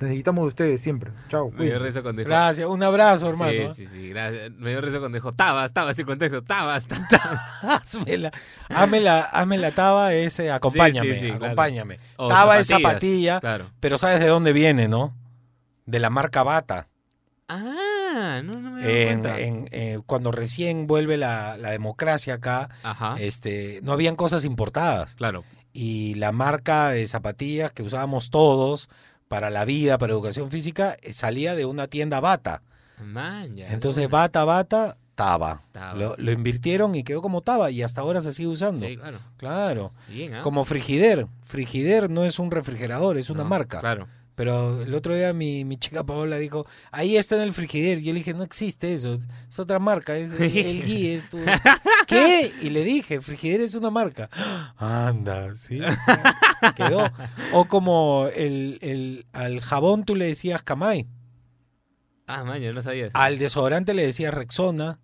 Necesitamos de ustedes siempre. Chao. Me dio risa cuando dijo- Gracias, un abrazo, hermano. Sí, sí, sí, gracias. Me dio risa cuando dijo, tabas, tabas, sin contexto, tabas. hazme la, hazme la, hazme la taba, ese, acompáñame, Sí, sí, sí, claro. acompáñame. O taba es zapatillas, zapatilla, claro. pero ¿sabes de dónde viene, no? De la marca Bata. Ah, no, no me En- cuenta. en, eh, cuando recién vuelve la, la democracia acá, Ajá. este, no habían cosas importadas. Claro. Y la marca de zapatillas que usábamos todos para la vida, para educación física, eh, salía de una tienda Bata. Man, ya, Entonces. Bata, Bata, Taba. Taba. Lo, lo invirtieron y quedó como Taba y hasta ahora se sigue usando. Sí, claro. Claro. Bien, ¿ah? Como Frigider. Frigider no es un refrigerador, es una marca. claro. Pero el otro día mi, mi chica Paola dijo, ahí está en el Frigider. Yo le dije, no existe eso, es otra marca, es el G. Es tu... ¿Qué? Y le dije, Frigider es una marca. Anda, sí. Quedó. O como el, el, al jabón tú le decías Camay. Ah, man, yo no sabía eso. Al desodorante le decías Rexona.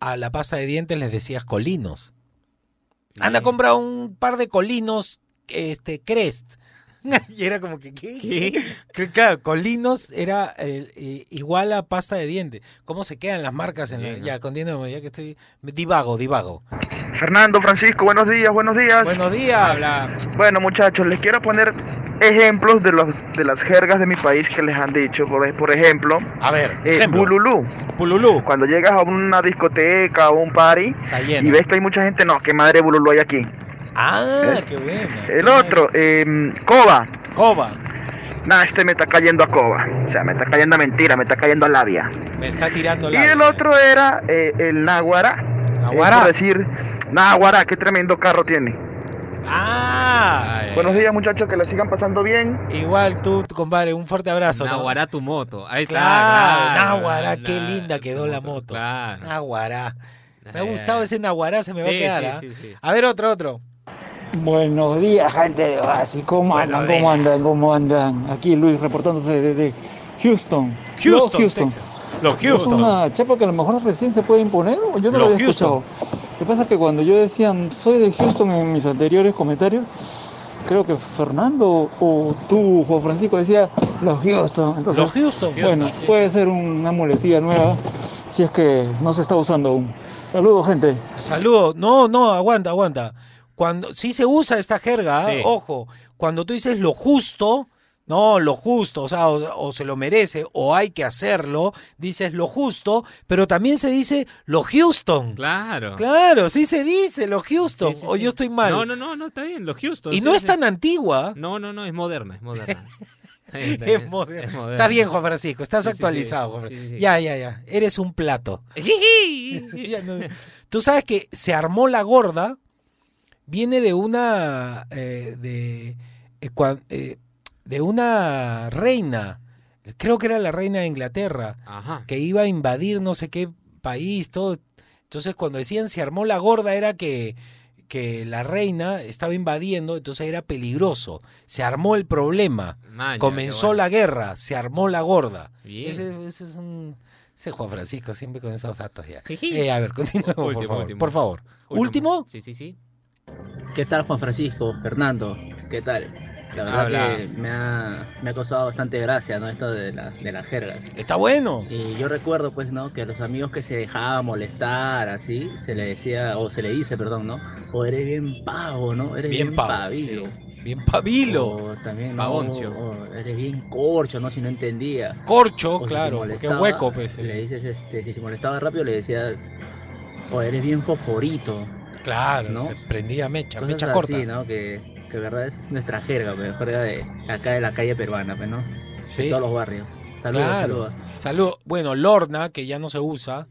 A la pasta de dientes les decías Colinos. Anda, compra un par de Colinos, este, Crest. y era como que, ¿qué? Que, Claro, Colinos era eh, eh, igual a pasta de dientes. ¿Cómo se quedan las marcas? En la- ya, ya que estoy... Divago, divago. Fernando, Francisco, buenos días, buenos días. Buenos días. Bueno, muchachos, les quiero poner ejemplos de los de las jergas de mi país que les han dicho. Por, por ejemplo, A ver, eh, ejemplo. bululú. Bululú. Cuando llegas a una discoteca o un party y ves que hay mucha gente, no, qué madre bululú hay aquí. Ah, ¿Eh? qué buena. El otro, eh, coba. Coba. Nah, este me está cayendo a coba. O sea, me está cayendo a mentira, me está cayendo a labia. Me está tirando Y la... el otro era eh, el Naguará. Naguará. Es decir, Naguará, qué tremendo carro tiene. Ah. Buenos días, muchachos, que la sigan pasando bien. Igual tú, compadre, un fuerte abrazo. ¿no? Naguará tu moto. Ahí está. Claro, claro, Naguará, qué linda quedó la moto. Claro. Naguará. Me ha Eh. gustado ese Naguará, se me va a quedar. sí, ¿ah? sí, sí. A ver, otro, otro. Buenos días, gente de Oasis. ¿Cómo andan? ¿Cómo andan? ¿Cómo andan? Aquí Luis reportándose desde Houston. Houston, Los Houston. Texas. Los Es Houston. una chapa que a lo mejor recién se puede imponer. Yo no Los lo había Houston. escuchado. Lo que pasa es que cuando yo decía soy de Houston en mis anteriores comentarios, creo que Fernando o tú, Juan Francisco, decía los Houston. Entonces, Los Houston. Bueno, puede ser una muletilla nueva si es que no se está usando aún. Saludos, gente. Saludos. No, no, aguanta, aguanta. Cuando sí se usa esta jerga. Sí. ojo, cuando tú dices lo justo, no, lo justo, o sea, o, o se lo merece, o hay que hacerlo, dices lo justo, pero también se dice lo Houston. Claro. Claro, sí se dice lo Houston, o yo estoy mal. No, no, no, no, está bien, los Houston. Y no es tan antigua. No, no, no, es moderna, es moderna. Está, Es moderno. Está bien, Juan Francisco, estás Sí, actualizado. sí, sí. Ya, ya, ya. Eres un plato. Ya no- Tú sabes que se armó la gorda, viene de una eh, de, eh, eh, de una reina, creo que era la reina de Inglaterra, Ajá. que iba a invadir no sé qué país, todo. Entonces cuando decían se armó la gorda era que, que la reina estaba invadiendo, entonces era peligroso. Se armó el problema. Comenzó bueno. la guerra, se armó la gorda. Ese, ese es un... Ese Juan Francisco, siempre con esos datos ya. Eh, a ver, continuemos, por Último, favor. último. Por favor. ¿Último? Sí, sí, sí. ¿Qué tal Juan Francisco? Fernando, ¿qué tal? La verdad Habla. que me ha, me ha causado bastante gracia, ¿no? Esto de, la- de las jergas. Está bueno. Y yo recuerdo, pues, ¿no? Que a los amigos que se dejaban molestar, así, se le decía, o se le dice, perdón, ¿no? O eres bien pavo, ¿no? Eres Bien bien, pavo, pavilo. Bien pavilo. O también, ¿no? Pavoncio. O eres bien corcho, ¿no? Si no entendía. Corcho, O claro, molestaba, hueco, pues. Le dices, este, si se molestaba rápido, le decías, o eres bien foforito. Claro, ¿no? se prendía mecha, Cosas mecha corta. ¿no? Que, que verdad es nuestra jerga, pues, jerga de acá de la calle peruana, pues, ¿no? Sí. De todos los barrios. Saludos, Claro. saludos. Salud. Bueno, Lorna, que ya no se usa.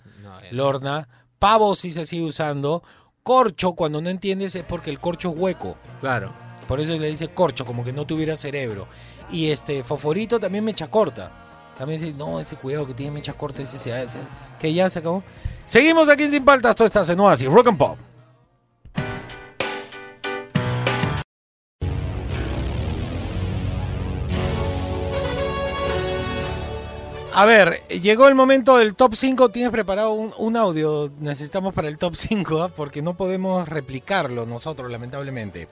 Lorna. Pavo sí se sigue usando. Corcho, cuando no entiendes, es porque el corcho es hueco. Claro. Por eso le dice corcho, como que no tuviera cerebro. Y este, Foforito también mecha corta. También dice, no, ese cuidado que tiene mecha corta, ese, se- ese- que ya se acabó. Seguimos aquí en Sin Paltas, todo está en Oasis, Rock and Pop. A ver, llegó el momento del top 5. Tienes preparado un, un audio, necesitamos para el top 5, ¿ah? porque no podemos replicarlo nosotros, lamentablemente.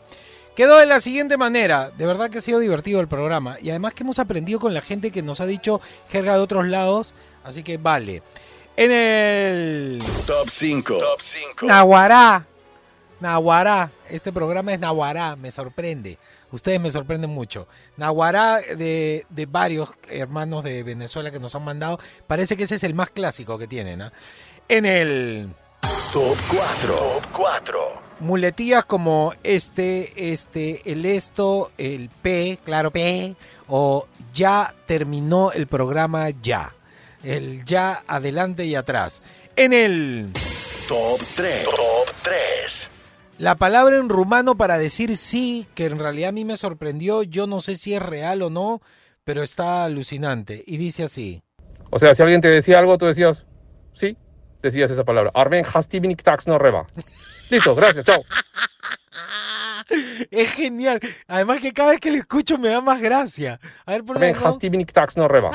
Quedó de la siguiente manera. De verdad que ha sido divertido el programa. Y además que hemos aprendido con la gente que nos ha dicho jerga de otros lados. Así que vale. En el Top 5. Top 5. Nahuará. Nahuará. Este programa es Nahuará. Me sorprende. Ustedes me sorprenden mucho. Nahuará de, de varios hermanos de Venezuela que nos han mandado. Parece que ese es el más clásico que tienen. ¿ah? En el Top 4. Top 4. muletillas como este, este, el esto, el P, claro P, o ya terminó el programa ya. El ya adelante y atrás. En el Top 3. Top 3. La palabra en rumano para decir sí, que en realidad a mí me sorprendió, yo no sé si es real o no, pero está alucinante. Y dice así. O sea, si alguien te decía algo, tú decías, sí, decías esa palabra. Armen tax no reba. Listo, gracias, chao. Es genial. Además que cada vez que lo escucho me da más gracia. A ver, por Armen tax no reba.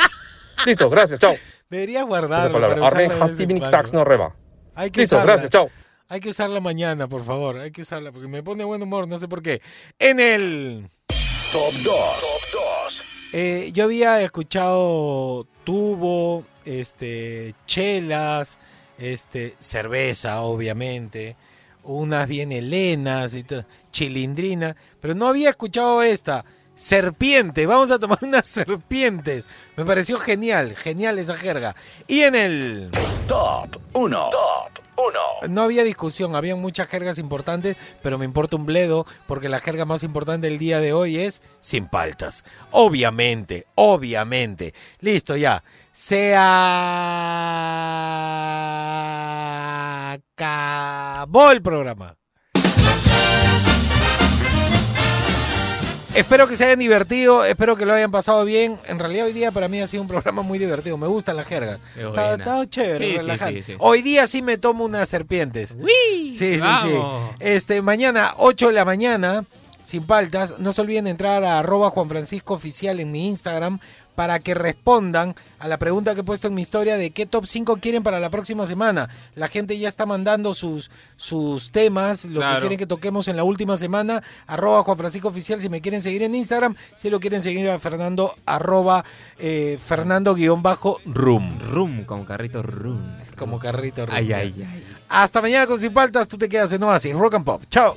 Listo, gracias, chao. Deberías guardarlo. Armen tax no reba. Hay que Listo, usarla. gracias, chao. Hay que usarla mañana, por favor. Hay que usarla porque me pone buen humor, no sé por qué. En el. Top 2. Top 2. Eh, yo había escuchado tubo, este, chelas, este, cerveza, obviamente, unas bien helenas y chilindrina, pero no había escuchado esta. Serpiente, vamos a tomar unas serpientes. Me pareció genial, genial esa jerga. Y en el... Top 1. Top 1. No había discusión, había muchas jergas importantes, pero me importa un bledo porque la jerga más importante del día de hoy es sin paltas. Obviamente, obviamente. Listo ya. Se acabó el programa. Espero que se hayan divertido, espero que lo hayan pasado bien. En realidad hoy día para mí ha sido un programa muy divertido. Me gusta la jerga. Está, está chévere, Sí, sí, relajante. sí, sí. Hoy día sí me tomo unas serpientes. Sí, sí, sí. ¡Vamos! Este, mañana, 8 de la mañana, sin paltas. No se olviden de entrar a arroba Juan Francisco Oficial en mi Instagram para que respondan a la pregunta que he puesto en mi historia de qué top 5 quieren para la próxima semana. La gente ya está mandando sus, sus temas, lo que quieren que toquemos en la última semana. Arroba Juan Francisco Oficial si me quieren seguir en Instagram. Si lo quieren seguir a Fernando, arroba eh, Fernando guion bajo room. Rum, como carrito rum. Como carrito rum. Ay, ay, ay. Hasta mañana con Sin Paltas. Tú te quedas en Oasis. Rock and Pop. Chao.